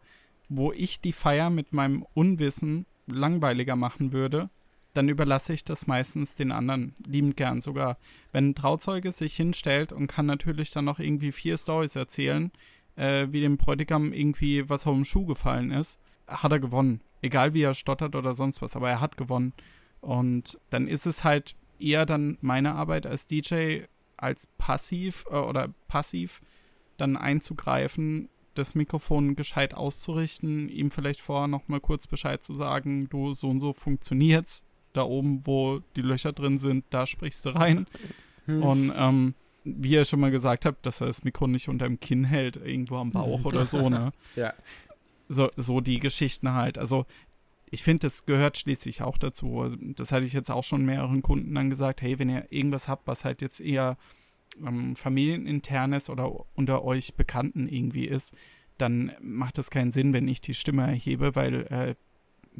wo ich die Feier mit meinem Unwissen langweiliger machen würde, dann überlasse ich das meistens den anderen, liebend gern sogar. Wenn ein Trauzeuge sich hinstellt und kann natürlich dann noch irgendwie vier Stories erzählen, äh, wie dem Bräutigam irgendwie was auf dem Schuh gefallen ist, hat er gewonnen. Egal wie er stottert oder sonst was, aber er hat gewonnen. Und dann ist es halt eher dann meine Arbeit als DJ als passiv äh, oder passiv dann einzugreifen das Mikrofon gescheit auszurichten, ihm vielleicht vorher nochmal kurz Bescheid zu sagen, du, so und so funktioniert's. Da oben, wo die Löcher drin sind, da sprichst du rein. Hm. Und ähm, wie ihr schon mal gesagt habt, dass er das Mikro nicht unter dem Kinn hält, irgendwo am Bauch oder so, ne? [LAUGHS] Ja. So, so die Geschichten halt. Also ich finde, das gehört schließlich auch dazu. Also, das hatte ich jetzt auch schon mehreren Kunden dann gesagt, hey, wenn ihr irgendwas habt, was halt jetzt eher ähm, familieninternes oder unter euch Bekannten irgendwie ist, dann macht das keinen Sinn, wenn ich die Stimme erhebe, weil äh,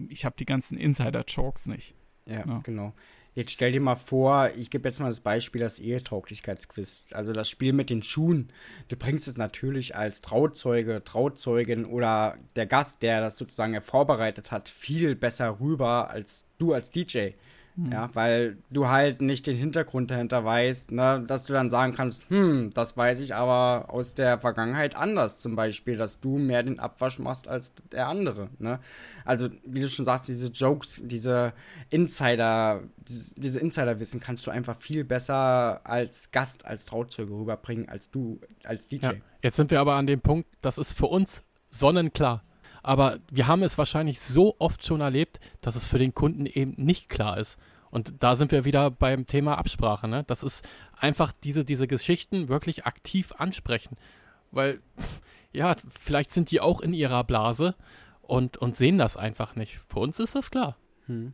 ich habe die ganzen Insider-Jokes nicht. Ja, ja, genau. Jetzt stell dir mal vor, ich gebe jetzt mal das Beispiel das Ehetauglichkeitsquiz. Also das Spiel mit den Schuhen. Du bringst es natürlich als Trauzeuge, Trauzeugin oder der Gast, der das sozusagen vorbereitet hat, viel besser rüber als du als DJ. Mhm. Ja, weil du halt nicht den Hintergrund dahinter weißt, ne, dass du dann sagen kannst, hm, das weiß ich aber aus der Vergangenheit anders, zum Beispiel, dass du mehr den Abwasch machst als der andere, ne? Also, wie du schon sagst, diese Jokes, diese Insider, diese, diese Insiderwissen kannst du einfach viel besser als Gast, als Trauzeuge rüberbringen, als du als DJ. Ja. Jetzt sind wir aber an dem Punkt, das ist für uns sonnenklar aber wir haben es wahrscheinlich so oft schon erlebt, dass es für den Kunden eben nicht klar ist. Und da sind wir wieder beim Thema Absprache. Ne? Das ist einfach diese, diese Geschichten wirklich aktiv ansprechen. Weil, pff, ja, vielleicht sind die auch in ihrer Blase und, und sehen das einfach nicht. Für uns ist das klar. Hm.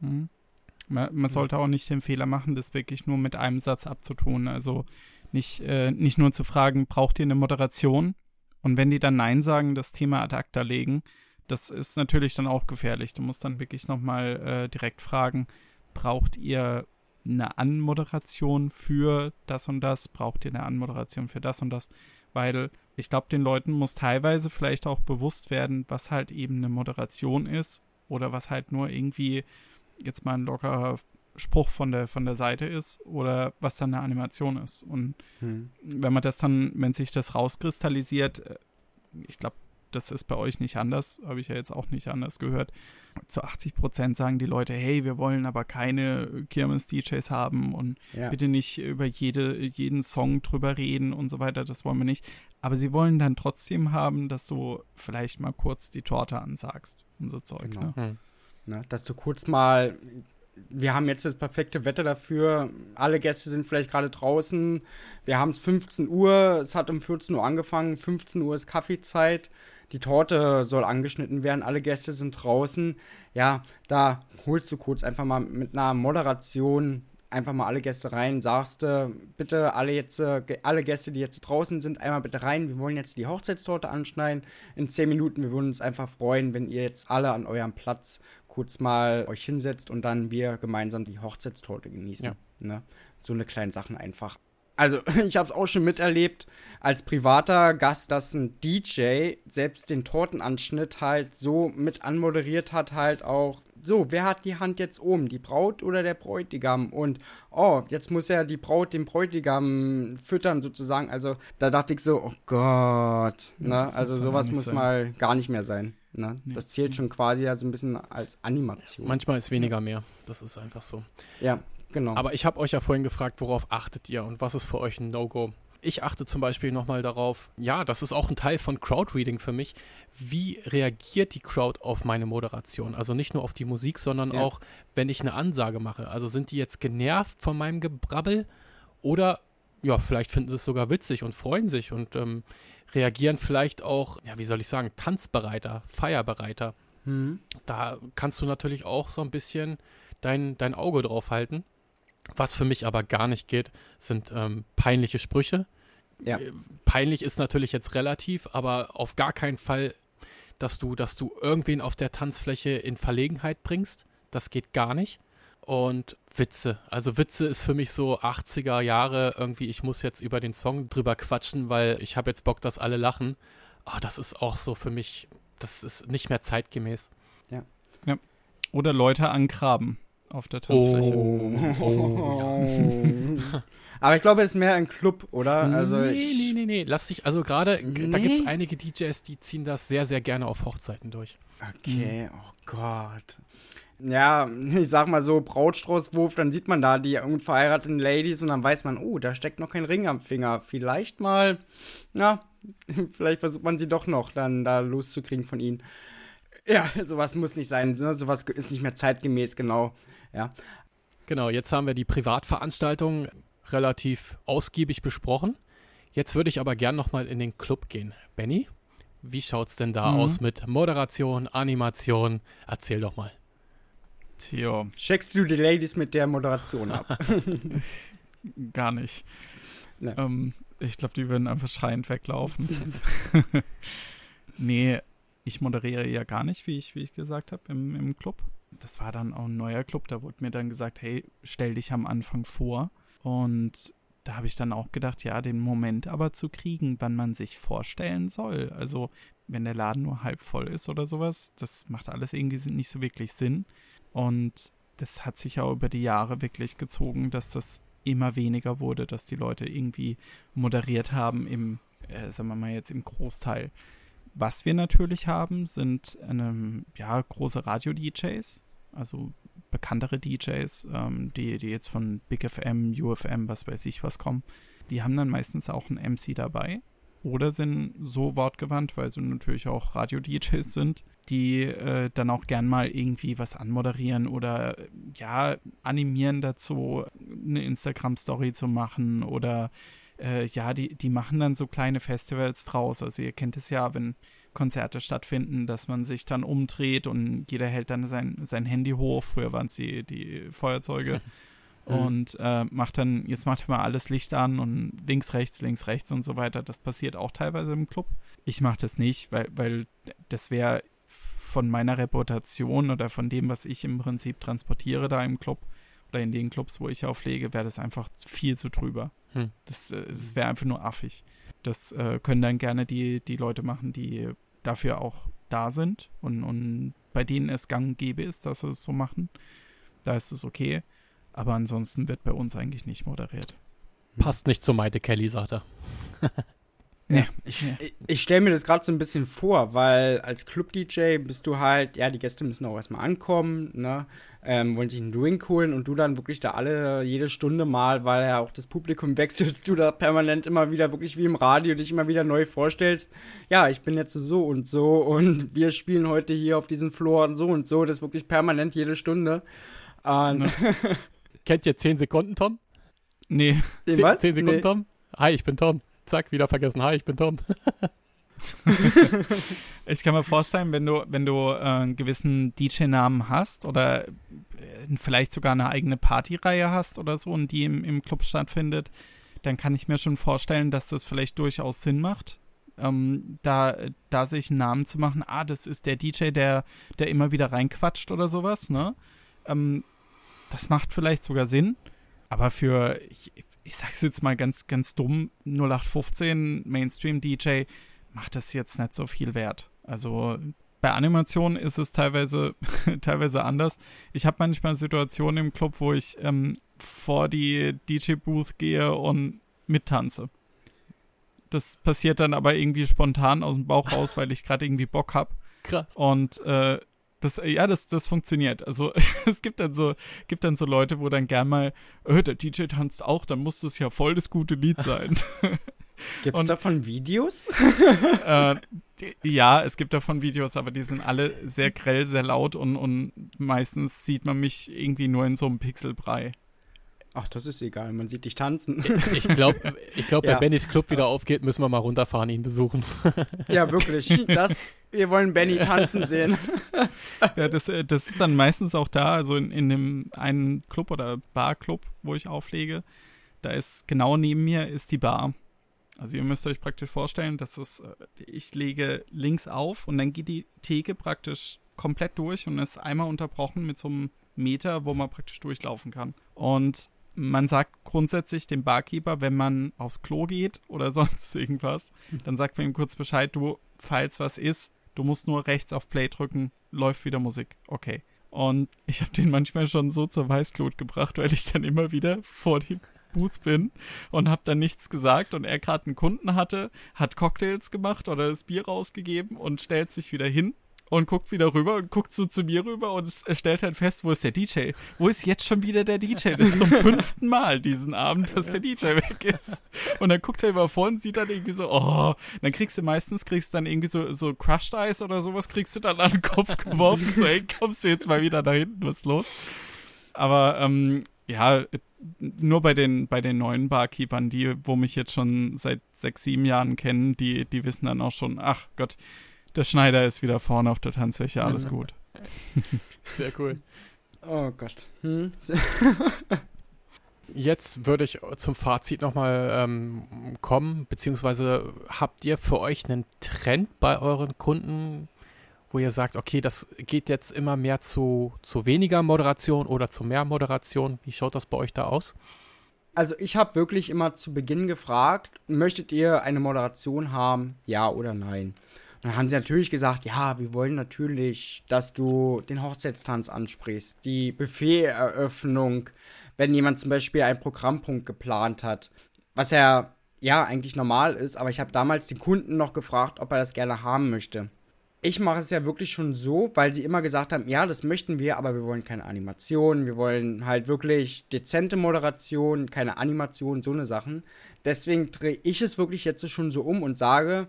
Hm. Man, man, sollte auch nicht den Fehler machen, das wirklich nur mit einem Satz abzutun. Also nicht, äh, nicht nur zu fragen, braucht ihr eine Moderation? Und wenn die dann Nein sagen, das Thema ad acta legen, das ist natürlich dann auch gefährlich. Du musst dann wirklich nochmal äh, direkt fragen, braucht ihr eine Anmoderation für das und das? Braucht ihr eine Anmoderation für das und das? Weil ich glaube, den Leuten muss teilweise vielleicht auch bewusst werden, was halt eben eine Moderation ist oder was halt nur irgendwie jetzt mal ein lockerer Spruch von der, von der Seite ist oder was dann eine Animation ist. Und hm. wenn man das dann, wenn sich das rauskristallisiert, äh, ich glaube, das ist bei euch nicht anders, habe ich ja jetzt auch nicht anders gehört. Zu 80 Prozent sagen die Leute, hey, wir wollen aber keine Kirmes-DJs haben und ja. bitte nicht über jede, jeden Song drüber reden und so weiter, das wollen wir nicht. Aber sie wollen dann trotzdem haben, dass du vielleicht mal kurz die Torte ansagst und so Zeug. Genau. Ne? Hm. Na, dass du kurz mal wir haben jetzt das perfekte Wetter dafür. Alle Gäste sind vielleicht gerade draußen. Wir haben es 15 Uhr. Es hat um 14 Uhr angefangen. 15 Uhr ist Kaffeezeit die Torte soll angeschnitten werden, alle Gäste sind draußen. Ja, da holst du kurz einfach mal mit einer Moderation einfach mal alle Gäste rein, sagst du, bitte alle jetzt, äh, alle Gäste, die jetzt draußen sind, einmal bitte rein. Wir wollen jetzt die Hochzeitstorte anschneiden in 10 Minuten. Wir würden uns einfach freuen, wenn ihr jetzt alle an eurem Platz kurz mal euch hinsetzt und dann wir gemeinsam die Hochzeitstorte genießen. Ja. Ne? So eine kleine Sachen einfach also [LAUGHS] ich habe es auch schon miterlebt als privater Gast, dass ein DJ selbst den Tortenanschnitt halt so mit anmoderiert hat, halt auch so, wer hat die Hand jetzt oben, die Braut oder der Bräutigam? Und oh, jetzt muss ja die Braut den Bräutigam füttern sozusagen. Also da dachte ich so, oh Gott, ja, ne? Also sowas muss sein. mal gar nicht mehr sein. Ne? Nee. Das zählt schon quasi ja so ein bisschen als Animation. Manchmal ist weniger mehr. Das ist einfach so. Ja, Genau. Aber ich habe euch ja vorhin gefragt, worauf achtet ihr und was ist für euch ein No-Go? Ich achte zum Beispiel nochmal darauf, ja, das ist auch ein Teil von Crowdreading für mich. Wie reagiert die Crowd auf meine Moderation? Also nicht nur auf die Musik, sondern ja. auch, wenn ich eine Ansage mache. Also sind die jetzt genervt von meinem Gebrabbel oder ja, vielleicht finden sie es sogar witzig und freuen sich und ähm, reagieren vielleicht auch, ja, wie soll ich sagen, tanzbereiter, feierbereiter. Mhm. Da kannst du natürlich auch so ein bisschen dein, dein Auge drauf halten. Was für mich aber gar nicht geht, sind ähm, peinliche Sprüche. Ja. Äh, peinlich ist natürlich jetzt relativ, aber auf gar keinen Fall, dass du, dass du irgendwen auf der Tanzfläche in Verlegenheit bringst. Das geht gar nicht. Und Witze. Also Witze ist für mich so 80er Jahre irgendwie, ich muss jetzt über den Song drüber quatschen, weil ich habe jetzt Bock, dass alle lachen. Oh, das ist auch so für mich, das ist nicht mehr zeitgemäß. Ja. ja. Oder Leute angraben auf der Tanzfläche. Oh, oh ja. [LAUGHS] Aber ich glaube, es ist mehr ein Club, oder? Also nee, nee, nee, nee. Lass dich, also gerade, nee. da gibt es einige DJs, die ziehen das sehr, sehr gerne auf Hochzeiten durch. Okay, mhm. oh Gott. Ja, ich sag mal so, Brautstraußwurf, dann sieht man da die unverheirateten Ladies und dann weiß man, oh, da steckt noch kein Ring am Finger. Vielleicht mal, na, [LAUGHS] vielleicht versucht man sie doch noch dann da loszukriegen von ihnen. Ja, sowas muss nicht sein, ne? sowas ist nicht mehr zeitgemäß, genau. Ja. Genau, jetzt haben wir die Privatveranstaltung relativ ausgiebig besprochen. Jetzt würde ich aber gern nochmal in den Club gehen. Benny, wie schaut's denn da mhm. aus mit Moderation, Animation? Erzähl doch mal. Tja. Checkst du die Ladies mit der Moderation ab? [LAUGHS] gar nicht. Nee. Ähm, ich glaube, die würden einfach schreiend weglaufen. [LAUGHS] nee, ich moderiere ja gar nicht, wie ich, wie ich gesagt habe, im, im Club. Das war dann auch ein neuer Club, da wurde mir dann gesagt, hey, stell dich am Anfang vor. Und da habe ich dann auch gedacht, ja, den Moment aber zu kriegen, wann man sich vorstellen soll. Also, wenn der Laden nur halb voll ist oder sowas, das macht alles irgendwie nicht so wirklich Sinn. Und das hat sich auch über die Jahre wirklich gezogen, dass das immer weniger wurde, dass die Leute irgendwie moderiert haben im, äh, sagen wir mal jetzt im Großteil. Was wir natürlich haben, sind eine, ja, große Radio-DJs, also bekanntere DJs, ähm, die, die jetzt von Big FM, UFM, was weiß ich was kommen. Die haben dann meistens auch einen MC dabei oder sind so wortgewandt, weil sie natürlich auch Radio-DJs sind, die äh, dann auch gern mal irgendwie was anmoderieren oder ja, animieren dazu, eine Instagram-Story zu machen oder äh, ja, die, die machen dann so kleine Festivals draus. Also ihr kennt es ja, wenn Konzerte stattfinden, dass man sich dann umdreht und jeder hält dann sein, sein Handy hoch. Früher waren es die, die Feuerzeuge. [LAUGHS] Mhm. Und äh, macht dann, jetzt macht mal alles Licht an und links, rechts, links, rechts und so weiter. Das passiert auch teilweise im Club. Ich mache das nicht, weil, weil das wäre von meiner Reputation oder von dem, was ich im Prinzip transportiere da im Club oder in den Clubs, wo ich auflege, wäre das einfach viel zu drüber. Hm. Das, äh, das wäre einfach nur affig. Das äh, können dann gerne die, die Leute machen, die dafür auch da sind und, und bei denen es gang und gäbe ist, dass sie es so machen. Da ist es okay. Aber ansonsten wird bei uns eigentlich nicht moderiert. Passt nicht zu Maite Kelly, sagt er. [LAUGHS] Nee. Ich, ich, ich stelle mir das gerade so ein bisschen vor, weil als Club-DJ bist du halt, ja, die Gäste müssen auch erstmal ankommen, ne? Ähm, wollen sich einen Drink holen und du dann wirklich da alle, jede Stunde mal, weil ja auch das Publikum [LAUGHS] wechselt, du da permanent immer wieder, wirklich wie im Radio, dich immer wieder neu vorstellst. Ja, ich bin jetzt so und so und [LAUGHS] wir spielen heute hier auf diesem Floor und so und so. Das ist wirklich permanent jede Stunde. Ähm, [LAUGHS] Kennt ihr 10 Sekunden, Tom? Nee. Den 10, was? 10 Sekunden, nee. Tom? Hi, ich bin Tom. Zack, wieder vergessen. Hi, ich bin Tom. [LAUGHS] ich kann mir vorstellen, wenn du, wenn du äh, einen gewissen DJ-Namen hast oder äh, vielleicht sogar eine eigene Partyreihe hast oder so und die im, im Club stattfindet, dann kann ich mir schon vorstellen, dass das vielleicht durchaus Sinn macht, ähm, da, da sich einen Namen zu machen. Ah, das ist der DJ, der, der immer wieder reinquatscht oder sowas, ne? Ähm, das macht vielleicht sogar Sinn. Aber für, ich, ich sag's jetzt mal ganz, ganz dumm, 0815 Mainstream-DJ macht das jetzt nicht so viel wert. Also bei Animationen ist es teilweise, [LAUGHS] teilweise anders. Ich habe manchmal Situationen im Club, wo ich ähm, vor die DJ-Booth gehe und mittanze. Das passiert dann aber irgendwie spontan aus dem Bauch raus, weil ich gerade irgendwie Bock habe. Krass. Und äh, das, äh, ja, das, das funktioniert. Also [LAUGHS] es gibt dann so, gibt dann so Leute, wo dann gern mal, oh, der DJ tanzt auch, dann muss das ja voll das gute Lied [LAUGHS] sein. Gibt es davon Videos? [LAUGHS] äh, ja, es gibt davon Videos, aber die sind alle sehr grell, sehr laut und, und meistens sieht man mich irgendwie nur in so einem Pixelbrei. Ach, das ist egal, man sieht dich tanzen. Ich glaube, ich glaub, ja. wenn Bennys Club wieder aufgeht, müssen wir mal runterfahren, ihn besuchen. [LAUGHS] Ja, wirklich. Das, wir wollen Benny tanzen sehen. [LAUGHS] Ja, das, äh, das ist dann meistens auch da, also in, in dem einen Club oder Barclub, wo ich auflege. Da ist genau neben mir ist die Bar. Also ihr müsst euch praktisch vorstellen, dass es, äh, ich lege links auf und dann geht die Theke praktisch komplett durch und ist einmal unterbrochen mit so einem Meter, wo man praktisch durchlaufen kann. Und man sagt grundsätzlich dem Barkeeper, wenn man aufs Klo geht oder [LAUGHS] sonst irgendwas, dann sagt man ihm kurz Bescheid, du, falls was ist, du musst nur rechts auf Play drücken, läuft wieder Musik. Okay. Und ich habe den manchmal schon so zur Weißglut gebracht, weil ich dann immer wieder vor die Boots bin und habe dann nichts gesagt und er gerade einen Kunden hatte, hat Cocktails gemacht oder das Bier rausgegeben und stellt sich wieder hin und guckt wieder rüber und guckt so zu mir rüber und stellt halt fest, wo ist der DJ? Wo ist jetzt schon wieder der DJ? Das ist zum [LAUGHS] fünften Mal diesen Abend, dass der DJ weg ist. Und dann guckt er immer vor und sieht dann irgendwie so, oh, dann kriegst du meistens, kriegst du dann irgendwie so, so Crushed Eis oder sowas, kriegst du dann an den Kopf geworfen, so, ey, kommst du jetzt mal wieder da hinten, was ist los? Aber, ähm, ja, nur bei den, bei den neuen Barkeepern, die, wo mich jetzt schon seit sechs, sieben Jahren kennen, die, die wissen dann auch schon, ach Gott, der Schneider ist wieder vorne auf der Tanzfläche, alles gut. [LAUGHS] Sehr cool. Oh Gott. Hm. [LAUGHS] jetzt würde ich zum Fazit nochmal ähm, kommen, beziehungsweise habt ihr für euch einen Trend bei euren Kunden, wo ihr sagt, okay, das geht jetzt immer mehr zu, zu weniger Moderation oder zu mehr Moderation? Wie schaut das bei euch da aus? Also ich habe wirklich immer zu Beginn gefragt, möchtet ihr eine Moderation haben, ja oder nein? Dann haben sie natürlich gesagt, ja, wir wollen natürlich, dass du den Hochzeitstanz ansprichst, die Buffet-Eröffnung, wenn jemand zum Beispiel einen Programmpunkt geplant hat, was ja ja eigentlich normal ist, aber ich habe damals den Kunden noch gefragt, ob er das gerne haben möchte. Ich mache es ja wirklich schon so, weil sie immer gesagt haben, ja, das möchten wir, aber wir wollen keine Animation, wir wollen halt wirklich dezente Moderation, keine Animation, so eine Sachen. Deswegen drehe ich es wirklich jetzt schon so um und sage,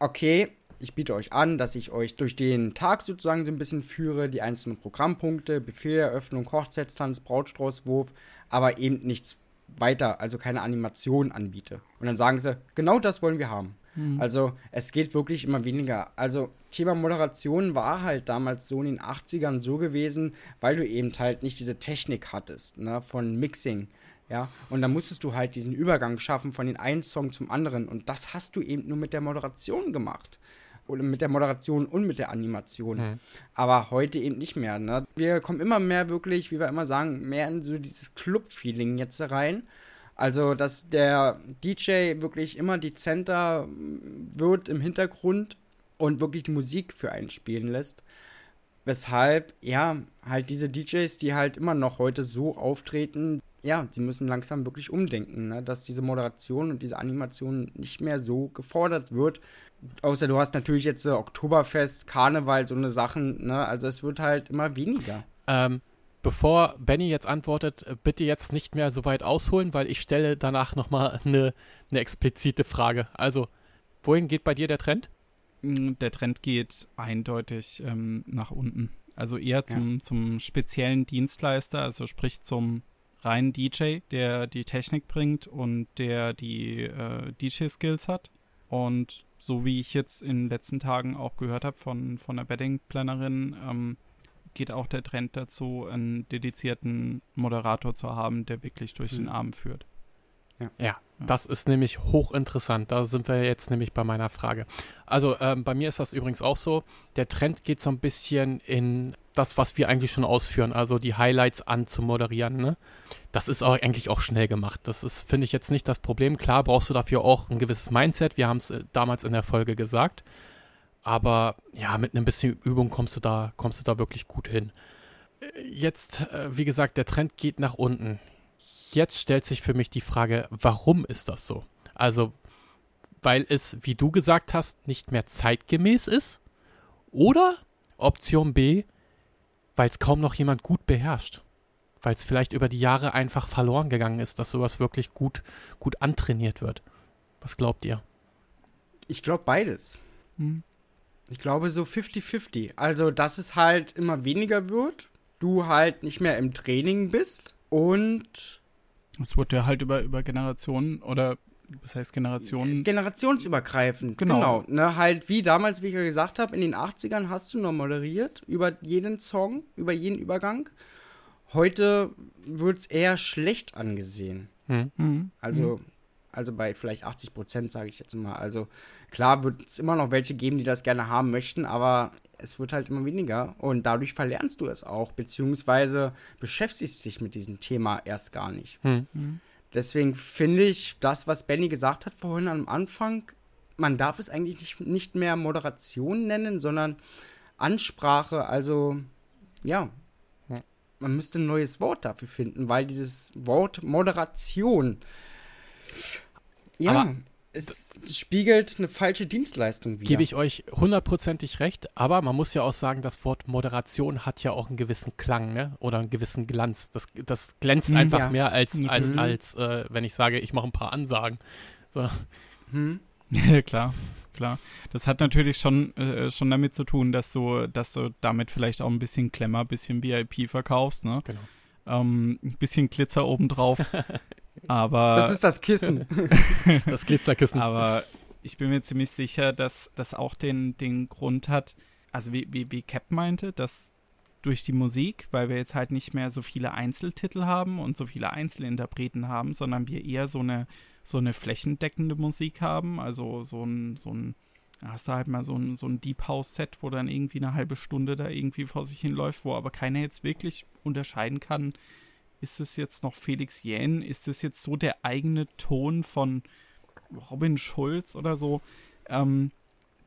okay, ich biete euch an, dass ich euch durch den Tag sozusagen so ein bisschen führe, die einzelnen Programmpunkte, Befehleröffnung, Hochzeitstanz, Brautstraußwurf, aber eben nichts weiter, also keine Animation anbiete. Und dann sagen sie, genau das wollen wir haben. Mhm. Also es geht wirklich immer weniger. Also Thema Moderation war halt damals so in den 80ern so gewesen, weil du eben halt nicht diese Technik hattest, ne, von Mixing. Ja, und dann musstest du halt diesen Übergang schaffen von den einen Song zum anderen. Und das hast du eben nur mit der Moderation gemacht mit der Moderation und mit der Animation. Mhm. Aber heute eben nicht mehr. Ne? Wir kommen immer mehr wirklich, wie wir immer sagen, mehr in so dieses Club-Feeling jetzt rein. Also, dass der DJ wirklich immer dezenter wird im Hintergrund und wirklich die Musik für einen spielen lässt. Weshalb, ja, halt diese DJs, die halt immer noch heute so auftreten, ja, sie müssen langsam wirklich umdenken, ne? dass diese Moderation und diese Animation nicht mehr so gefordert wird. Außer du hast natürlich jetzt äh, Oktoberfest, Karneval, so eine Sachen, ne? Also es wird halt immer weniger. Ähm, bevor Benny jetzt antwortet, äh, bitte jetzt nicht mehr so weit ausholen, weil ich stelle danach nochmal eine, eine explizite Frage. Also, wohin geht bei dir der Trend? Mm, der Trend geht eindeutig ähm, nach unten. Also eher zum, ja. zum speziellen Dienstleister, also sprich zum reinen DJ, der die Technik bringt und der die äh, DJ-Skills hat. Und so wie ich jetzt in den letzten Tagen auch gehört habe von, von der Wedding-Plannerin, ähm, geht auch der Trend dazu, einen dedizierten Moderator zu haben, der wirklich durch mhm. den Abend führt. Ja. ja. das ist nämlich hochinteressant. Da sind wir jetzt nämlich bei meiner Frage. Also ähm, bei mir ist das übrigens auch so. Der Trend geht so ein bisschen in das, was wir eigentlich schon ausführen, also die Highlights anzumoderieren. Ne? Das ist auch eigentlich auch schnell gemacht. Das ist, finde ich, jetzt nicht das Problem. Klar brauchst du dafür auch ein gewisses Mindset. Wir haben es äh, damals in der Folge gesagt. Aber ja, mit ein bisschen Übung kommst du da, kommst du da wirklich gut hin. Jetzt, äh, wie gesagt, der Trend geht nach unten. Jetzt stellt sich für mich die Frage, warum ist das so? Also, weil es, wie du gesagt hast, nicht mehr zeitgemäß ist? Oder Option B, weil es kaum noch jemand gut beherrscht. Weil es vielleicht über die Jahre einfach verloren gegangen ist, dass sowas wirklich gut, gut antrainiert wird. Was glaubt ihr? Ich glaube beides. Hm. Ich glaube so 50-50. Also, dass es halt immer weniger wird, du halt nicht mehr im Training bist und. Es wird ja halt über, über Generationen oder was heißt Generationen? Generationsübergreifend, genau. genau ne, halt wie damals, wie ich ja gesagt habe, in den 80ern hast du noch moderiert über jeden Song, über jeden Übergang. Heute wird es eher schlecht angesehen. Hm. Mhm. Also, hm. Also bei vielleicht 80 Prozent, sage ich jetzt mal. Also klar wird es immer noch welche geben, die das gerne haben möchten, aber es wird halt immer weniger und dadurch verlernst du es auch, beziehungsweise beschäftigst dich mit diesem Thema erst gar nicht. Hm. Mhm. Deswegen finde ich das, was Benny gesagt hat vorhin am Anfang, man darf es eigentlich nicht, nicht mehr Moderation nennen, sondern Ansprache. Also, ja, man müsste ein neues Wort dafür finden, weil dieses Wort Moderation, ja, Aber es spiegelt eine falsche Dienstleistung wider. Gebe ich euch hundertprozentig recht, aber man muss ja auch sagen, das Wort Moderation hat ja auch einen gewissen Klang, ne? Oder einen gewissen Glanz. Das, das glänzt hm, einfach ja. mehr als, als, mhm. als äh, wenn ich sage, ich mache ein paar Ansagen. So. Hm. Ja, [LAUGHS] klar, klar. Das hat natürlich schon, äh, schon damit zu tun, dass du, dass du damit vielleicht auch ein bisschen Klemmer, ein bisschen VIP verkaufst, ne? Genau. Ähm, ein bisschen Glitzer obendrauf. [LAUGHS] Aber. Das ist das Kissen. [LAUGHS] das Glitzerkissen. Aber ich bin mir ziemlich sicher, dass das auch den, den Grund hat, also wie, wie, wie Cap meinte, dass durch die Musik, weil wir jetzt halt nicht mehr so viele Einzeltitel haben und so viele Einzelinterpreten haben, sondern wir eher so eine, so eine flächendeckende Musik haben. Also so ein, so ein, hast du halt mal so ein, so ein Deep House-Set, wo dann irgendwie eine halbe Stunde da irgendwie vor sich hinläuft, wo aber keiner jetzt wirklich unterscheiden kann, ist es jetzt noch Felix Jähn? Ist es jetzt so der eigene Ton von Robin Schulz oder so? Ähm,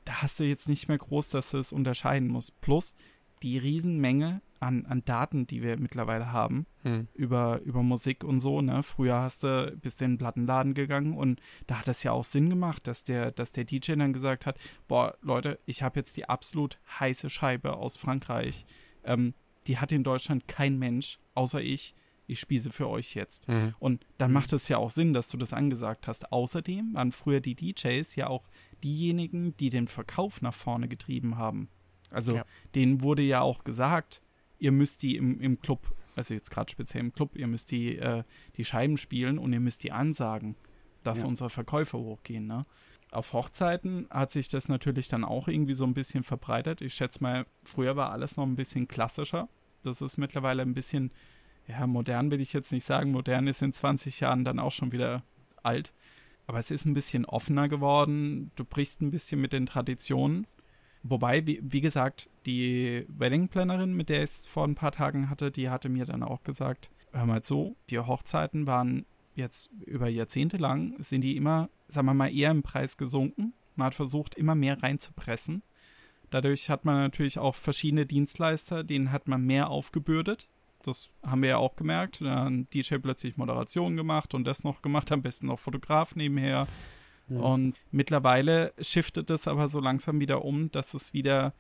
da hast du jetzt nicht mehr groß, dass du es unterscheiden musst. Plus, die Riesenmenge an, an Daten, die wir mittlerweile haben hm. über, über Musik und so. Ne? Früher hast du bis in den Plattenladen gegangen und da hat es ja auch Sinn gemacht, dass der, dass der DJ dann gesagt hat, boah, Leute, ich habe jetzt die absolut heiße Scheibe aus Frankreich. Ähm, die hat in Deutschland kein Mensch, außer ich. Ich spiele sie für euch jetzt. Mhm. Und dann macht es ja auch Sinn, dass du das angesagt hast. Außerdem waren früher die DJs ja auch diejenigen, die den Verkauf nach vorne getrieben haben. Also ja. denen wurde ja auch gesagt, ihr müsst die im, im Club, also jetzt gerade speziell im Club, ihr müsst die, äh, die Scheiben spielen und ihr müsst die ansagen, dass ja. unsere Verkäufe hochgehen. Ne? Auf Hochzeiten hat sich das natürlich dann auch irgendwie so ein bisschen verbreitet. Ich schätze mal, früher war alles noch ein bisschen klassischer. Das ist mittlerweile ein bisschen, ja, modern will ich jetzt nicht sagen. Modern ist in 20 Jahren dann auch schon wieder alt. Aber es ist ein bisschen offener geworden. Du brichst ein bisschen mit den Traditionen. Wobei, wie, wie gesagt, die Wedding-Plannerin, mit der ich es vor ein paar Tagen hatte, die hatte mir dann auch gesagt, hör mal zu, die Hochzeiten waren jetzt über Jahrzehnte lang, sind die immer, sagen wir mal, eher im Preis gesunken. Man hat versucht, immer mehr reinzupressen. Dadurch hat man natürlich auch verschiedene Dienstleister, denen hat man mehr aufgebürdet. Das haben wir ja auch gemerkt. Dann DJ plötzlich Moderation gemacht und das noch gemacht, am besten noch Fotograf nebenher. Ja. Und mittlerweile shiftet es aber so langsam wieder um, dass es wieder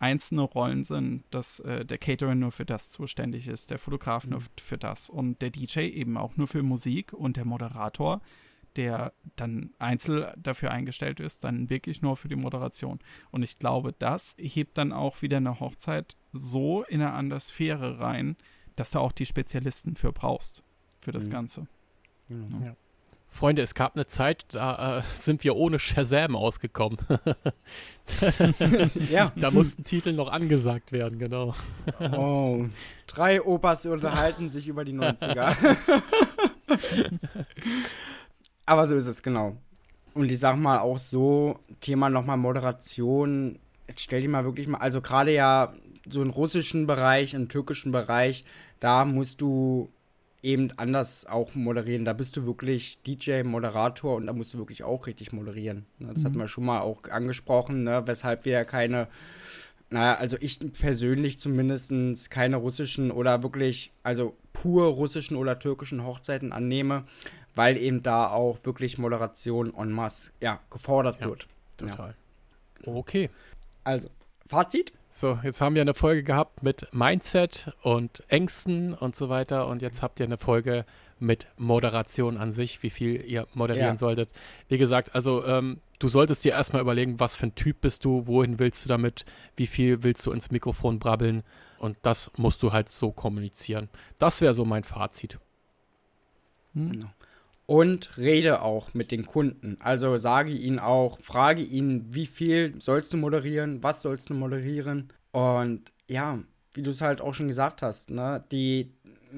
einzelne Rollen sind, dass äh, der Caterer nur für das zuständig ist, der Fotograf mhm. nur für das und der DJ eben auch nur für Musik und der Moderator, der dann einzeln dafür eingestellt ist, dann wirklich nur für die Moderation. Und ich glaube, das hebt dann auch wieder eine Hochzeit so in eine andere Sphäre rein, dass du auch die Spezialisten für brauchst, für das mhm. Ganze. Mhm. Ja. Freunde, es gab eine Zeit, da äh, [LAUGHS] sind wir ohne Shazam ausgekommen. [LAUGHS] ja. Da mussten Titel noch angesagt werden, genau. Oh, drei Opas unterhalten sich über die 90er. [LAUGHS] Aber so ist es, genau. Und ich sag mal auch so, Thema nochmal Moderation, jetzt stell dir mal wirklich mal, also gerade ja so im russischen Bereich, im türkischen Bereich, da musst du eben anders auch moderieren. Da bist du wirklich DJ, Moderator und da musst du wirklich auch richtig moderieren. Ne? Das mhm. hatten wir schon mal auch angesprochen, ne? weshalb wir keine, naja, also ich persönlich zumindest keine russischen oder wirklich, also pur russischen oder türkischen Hochzeiten annehme, weil eben da auch wirklich Moderation en masse ja, gefordert ja, wird. Total. Ja. Okay. Also, Fazit? So, jetzt haben wir eine Folge gehabt mit Mindset und Ängsten und so weiter. Und jetzt habt ihr eine Folge mit Moderation an sich, wie viel ihr moderieren ja. solltet. Wie gesagt, also ähm, du solltest dir erstmal überlegen, was für ein Typ bist du, wohin willst du damit, wie viel willst du ins Mikrofon brabbeln. Und das musst du halt so kommunizieren. Das wäre so mein Fazit. Hm? Und rede auch mit den Kunden. Also sage ihnen auch, frage ihnen, wie viel sollst du moderieren, was sollst du moderieren. Und ja, wie du es halt auch schon gesagt hast, ne, die,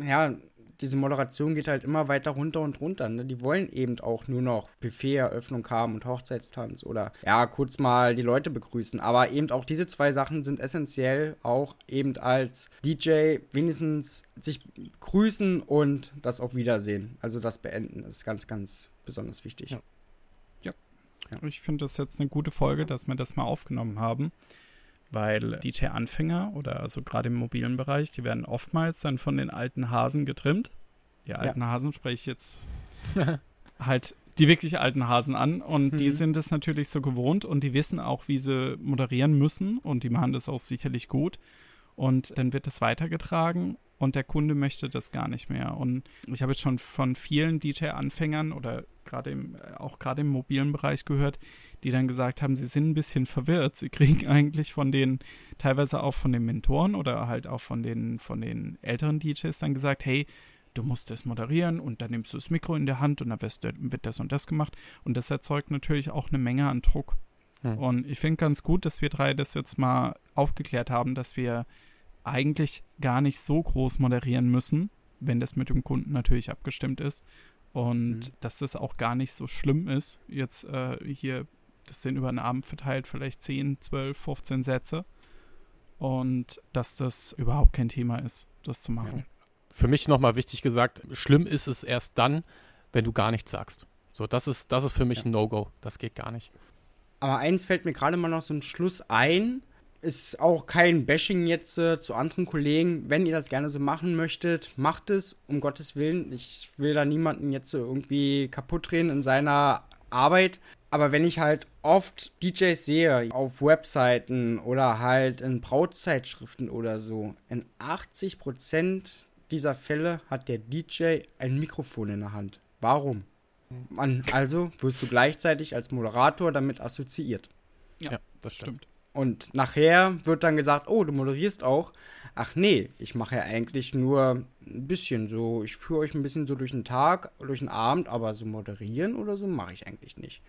ja, diese Moderation geht halt immer weiter runter und runter. Ne? Die wollen eben auch nur noch Buffet-Eröffnung haben und Hochzeitstanz oder ja, kurz mal die Leute begrüßen. Aber eben auch diese zwei Sachen sind essentiell, auch eben als DJ wenigstens sich grüßen und das auf Wiedersehen. Also das Beenden ist ganz, ganz besonders wichtig. Ja. ja. ja. Ich finde das jetzt eine gute Folge, dass wir das mal aufgenommen haben weil DJ-Anfänger oder also gerade im mobilen Bereich, die werden oftmals dann von den alten Hasen getrimmt. Die alten ja. Hasen spreche ich jetzt [LAUGHS] halt die wirklich alten Hasen an und mhm. die sind es natürlich so gewohnt und die wissen auch, wie sie moderieren müssen und die machen das auch sicherlich gut. Und dann wird das weitergetragen und der Kunde möchte das gar nicht mehr. Und ich habe jetzt schon von vielen DJ-Anfängern oder gerade im, auch gerade im mobilen Bereich gehört, die dann gesagt haben, sie sind ein bisschen verwirrt. Sie kriegen [LAUGHS] eigentlich von den, teilweise auch von den Mentoren oder halt auch von den, von den älteren DJs dann gesagt, hey, du musst das moderieren und dann nimmst du das Mikro in der Hand und dann wird das und das gemacht. Und das erzeugt natürlich auch eine Menge an Druck. Hm. Und ich finde ganz gut, dass wir drei das jetzt mal aufgeklärt haben, dass wir eigentlich gar nicht so groß moderieren müssen, wenn das mit dem Kunden natürlich abgestimmt ist. Und mhm. dass das auch gar nicht so schlimm ist. Jetzt äh, hier, das sind über den Abend verteilt, vielleicht 10, 12, 15 Sätze. Und dass das überhaupt kein Thema ist, das zu machen. Ja. Für mich nochmal wichtig gesagt, schlimm ist es erst dann, wenn du gar nichts sagst. So, das ist, das ist für mich ja. ein No-Go. Das geht gar nicht. Aber eins fällt mir gerade mal noch so ein Schluss ein. Ist auch kein Bashing jetzt äh, zu anderen Kollegen. Wenn ihr das gerne so machen möchtet, macht es, um Gottes Willen. Ich will da niemanden jetzt so irgendwie kaputt drehen in seiner Arbeit. Aber wenn ich halt oft DJs sehe auf Webseiten oder halt in Brautzeitschriften oder so, in 80% dieser Fälle hat der DJ ein Mikrofon in der Hand. Warum? Man, also wirst du gleichzeitig als Moderator damit assoziiert. Ja, ja das stimmt. Und nachher wird dann gesagt, oh, du moderierst auch. Ach nee, ich mache ja eigentlich nur ein bisschen so, ich führe euch ein bisschen so durch den Tag, durch den Abend, aber so moderieren oder so mache ich eigentlich nicht.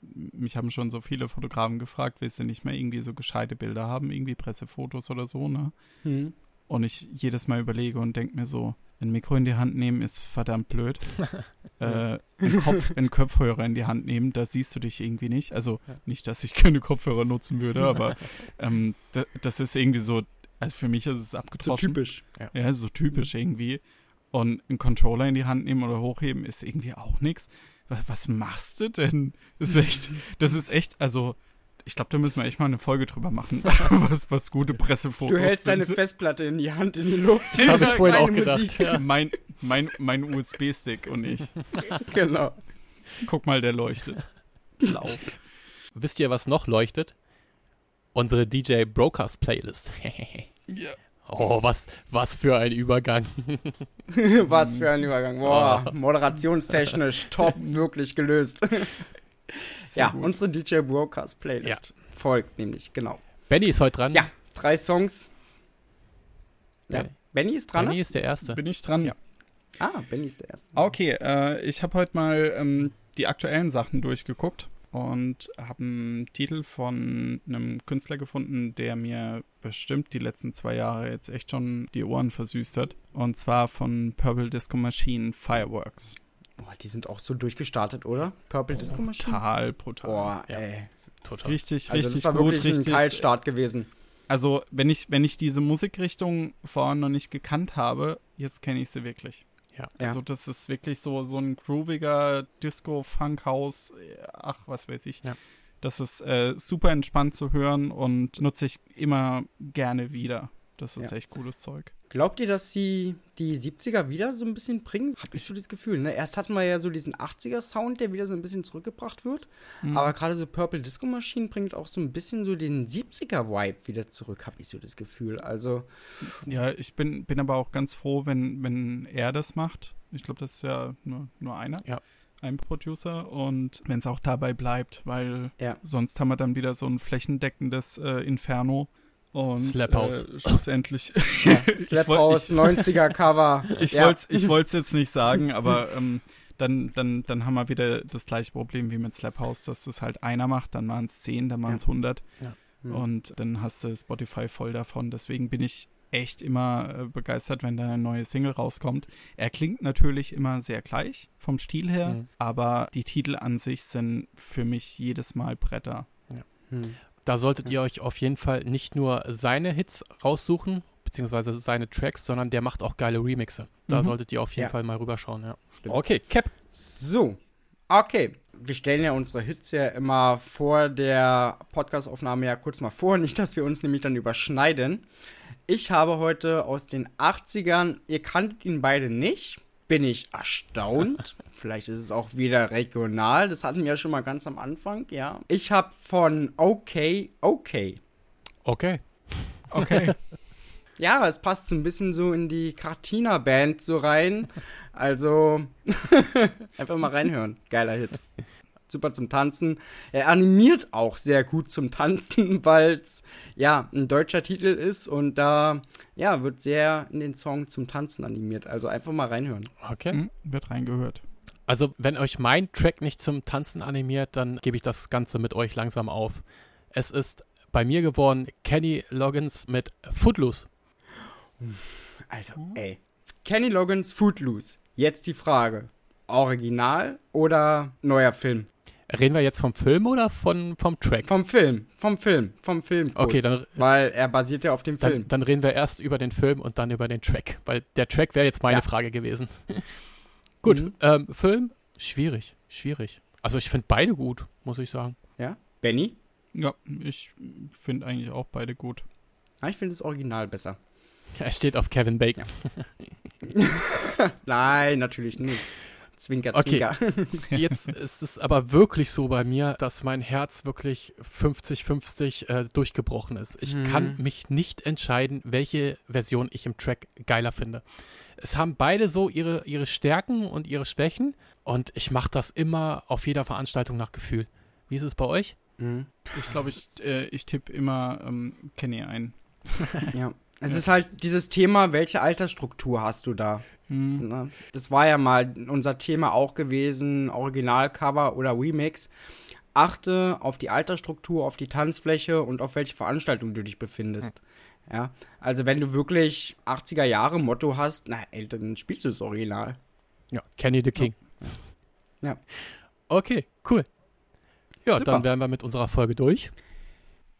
Mich haben schon so viele Fotografen gefragt, willst du nicht mehr irgendwie so gescheite Bilder haben, irgendwie Pressefotos oder so, ne? Hm. Und ich jedes Mal überlege und denke mir so, ein Mikro in die Hand nehmen ist verdammt blöd. [LAUGHS] äh, einen, Kopf, [LAUGHS] einen Kopfhörer in die Hand nehmen, da siehst du dich irgendwie nicht. Also nicht, dass ich keine Kopfhörer nutzen würde, [LAUGHS] aber ähm, das ist irgendwie so, also für mich ist es abgetroffen. So typisch. Ja, ja so typisch mhm. irgendwie. Und einen Controller in die Hand nehmen oder hochheben ist irgendwie auch nichts. Was, was machst du denn? Das ist echt, das ist echt, also ich glaube, da müssen wir echt mal eine Folge drüber machen, [LAUGHS] was, was gute Pressefotos Du hältst sind. deine Festplatte in die Hand in die Luft. Das habe ich vorhin auch gedacht. Ja. Mein, mein, mein USB-Stick und ich. [LAUGHS] Genau. Guck mal, der leuchtet. Blau. Wisst ihr, was noch leuchtet? Unsere DJ Brokers Playlist. [LAUGHS] ja. Oh, was, was für ein Übergang. was für ein Übergang. Boah, oh. moderationstechnisch top, wirklich gelöst ja, gut. unsere DJ Broadcast Playlist ja. folgt nämlich, genau. Benny ist heute dran. Ja, drei Songs. Ja. Benny ist dran. Benny ist der Erste. Bin ich dran? Ja. Ah, Benny ist der Erste. Okay, äh, ich habe heute mal ähm, die aktuellen Sachen durchgeguckt und habe einen Titel von einem Künstler gefunden, der mir bestimmt die letzten zwei Jahre jetzt echt schon die Ohren versüßt hat. Und zwar von Purple Disco Machine Fireworks. Boah, die sind auch so durchgestartet, oder? Purple Disco Machine? Total brutal. Boah, ja. ey. Total. Richtig, also richtig das war gut. Wirklich richtig, ein Kaltstart gewesen. Also, wenn ich, wenn ich diese Musikrichtung vorher noch nicht gekannt habe, jetzt kenne ich sie wirklich. Ja. Also, das ist wirklich so, so ein grooviger Disco-Funk-House. Ach, was weiß ich. Ja. Das ist äh, super entspannt zu hören und nutze ich immer gerne wieder. Das ist ja. echt cooles Zeug. Glaubt ihr, dass sie die 70er wieder so ein bisschen bringen? Hab ich so das Gefühl. Ne? Erst hatten wir ja so diesen 80er-Sound, der wieder so ein bisschen zurückgebracht wird. Mhm. Aber gerade so Purple Disco Machine bringt auch so ein bisschen so den 70er-Vibe wieder zurück, habe ich so das Gefühl. Also. Ja, ich bin, bin aber auch ganz froh, wenn, wenn er das macht. Ich glaube, das ist ja nur, nur einer. Ja. Ein Producer und wenn es auch dabei bleibt, weil ja. sonst haben wir dann wieder so ein flächendeckendes äh, Inferno und Slap House. Äh, schlussendlich. [LAUGHS] Ja, [LAUGHS] Slap House, 90er Cover. [LAUGHS] Ich ja. wollte es ich jetzt nicht sagen, aber ähm, dann, dann, dann haben wir wieder das gleiche Problem wie mit Slap House, dass das halt einer macht, dann waren es 10, dann waren es ja. 100. Ja. Mhm. Und dann hast du Spotify voll davon. Deswegen bin ich echt immer äh, begeistert, wenn da eine neue Single rauskommt. Er klingt natürlich immer sehr gleich vom Stil her, mhm. aber die Titel an sich sind für mich jedes Mal Bretter. Ja. Mhm. Da solltet ihr euch auf jeden Fall nicht nur seine Hits raussuchen, beziehungsweise seine Tracks, sondern der macht auch geile Remixe. Da mhm. solltet ihr auf jeden ja. Fall mal rüberschauen, ja. Okay, Cap. So, okay. Wir stellen ja unsere Hits ja immer vor der Podcastaufnahme ja kurz mal vor, [LAUGHS] nicht, dass wir uns nämlich dann überschneiden. Ich habe heute aus den 80ern, ihr kanntet ihn beide nicht, bin ich erstaunt. [LAUGHS] Vielleicht ist es auch wieder regional. Das hatten wir ja schon mal ganz am Anfang, ja. Ich habe von Okay, Okay. Okay. Okay. [LAUGHS] ja, aber es passt so ein bisschen so in die Cartina-Band so rein. Also, [LAUGHS] einfach mal reinhören. Geiler Hit super zum Tanzen. Er animiert auch sehr gut zum Tanzen, [LAUGHS] weil es ja ein deutscher Titel ist und da ja wird sehr in den Song zum Tanzen animiert. Also einfach mal reinhören. Okay. Mhm, wird reingehört. Also, wenn euch mein Track nicht zum Tanzen animiert, dann gebe ich das Ganze mit euch langsam auf. Es ist bei mir geworden Kenny Loggins mit Footloose. Also, ey. Kenny Loggins Footloose. Jetzt die Frage. Original oder neuer Film? Reden wir jetzt vom Film oder von, vom Track? Vom Film, vom Film, vom Film. Kurz, Okay, dann- Weil er basiert ja auf dem Film. Dann, dann reden wir erst über den Film und dann über den Track, weil der Track wäre jetzt meine Ja. Frage gewesen. [LAUGHS] gut, Mhm. ähm, Film, schwierig, schwierig. Also ich finde beide gut, muss ich sagen. Ja? Benny? Ja, ich finde eigentlich auch beide gut. Ah, ich finde das Original besser. Er steht auf Kevin Bacon. [LAUGHS] Nein, natürlich nicht. Zwinker, Okay. zwinker. [LAUGHS] Jetzt ist es aber wirklich so bei mir, dass mein Herz wirklich 50-50 äh, durchgebrochen ist. Ich Mhm. kann mich nicht entscheiden, welche Version ich im Track geiler finde. Es haben beide so ihre, ihre Stärken und ihre Schwächen und ich mache das immer auf jeder Veranstaltung nach Gefühl. Wie ist es bei euch? Mhm. Ich glaube, ich, äh, ich tippe immer ähm, Kenny ein. [LAUGHS] Ja. Es ist halt dieses Thema, welche Altersstruktur hast du da? Hm. Das war ja mal unser Thema auch gewesen, Originalcover oder Remix. Achte auf die Altersstruktur, auf die Tanzfläche und auf welche Veranstaltung du dich befindest. Ja, also wenn du wirklich 80er Jahre Motto hast, na, ey, dann spielst du das Original. Ja, Kenny the King. Ja. Okay, cool. Ja, Super. dann wären wir mit unserer Folge durch.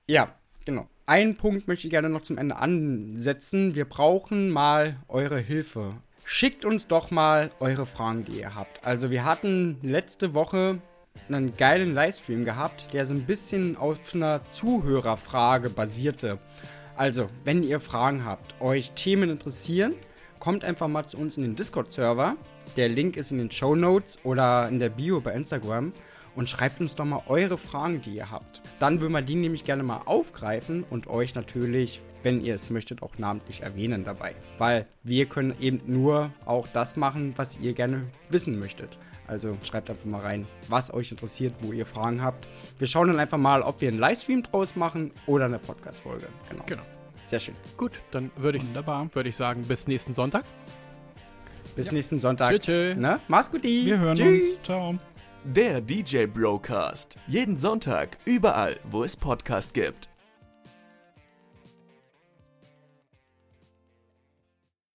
Ja, genau. Einen Punkt möchte ich gerne noch zum Ende ansetzen. Wir brauchen mal eure Hilfe. Schickt uns doch mal eure Fragen, die ihr habt. Also wir hatten letzte Woche einen geilen Livestream gehabt, der so ein bisschen auf einer Zuhörerfrage basierte. Also, wenn ihr Fragen habt, euch Themen interessieren, kommt einfach mal zu uns in den Discord-Server. Der Link ist in den Show Notes oder in der Bio bei Instagram und schreibt uns doch mal eure Fragen, die ihr habt. Dann würden wir die nämlich gerne mal aufgreifen und euch natürlich, wenn ihr es möchtet, auch namentlich erwähnen dabei. Weil wir können eben nur auch das machen, was ihr gerne wissen möchtet. Also schreibt einfach mal rein, was euch interessiert, wo ihr Fragen habt. Wir schauen dann einfach mal, ob wir einen Livestream draus machen oder eine Podcast-Folge. Genau. Genau. Sehr schön. Gut, dann würde ich, Wunderbar. würd ich sagen, bis nächsten Sonntag. Bis nächsten Sonntag. Tschö, tschö. Ne? Mach's gut. Wir hören Tschüss. uns. Ciao. Der DJ Brocast. Jeden Sonntag, überall, wo es Podcast gibt.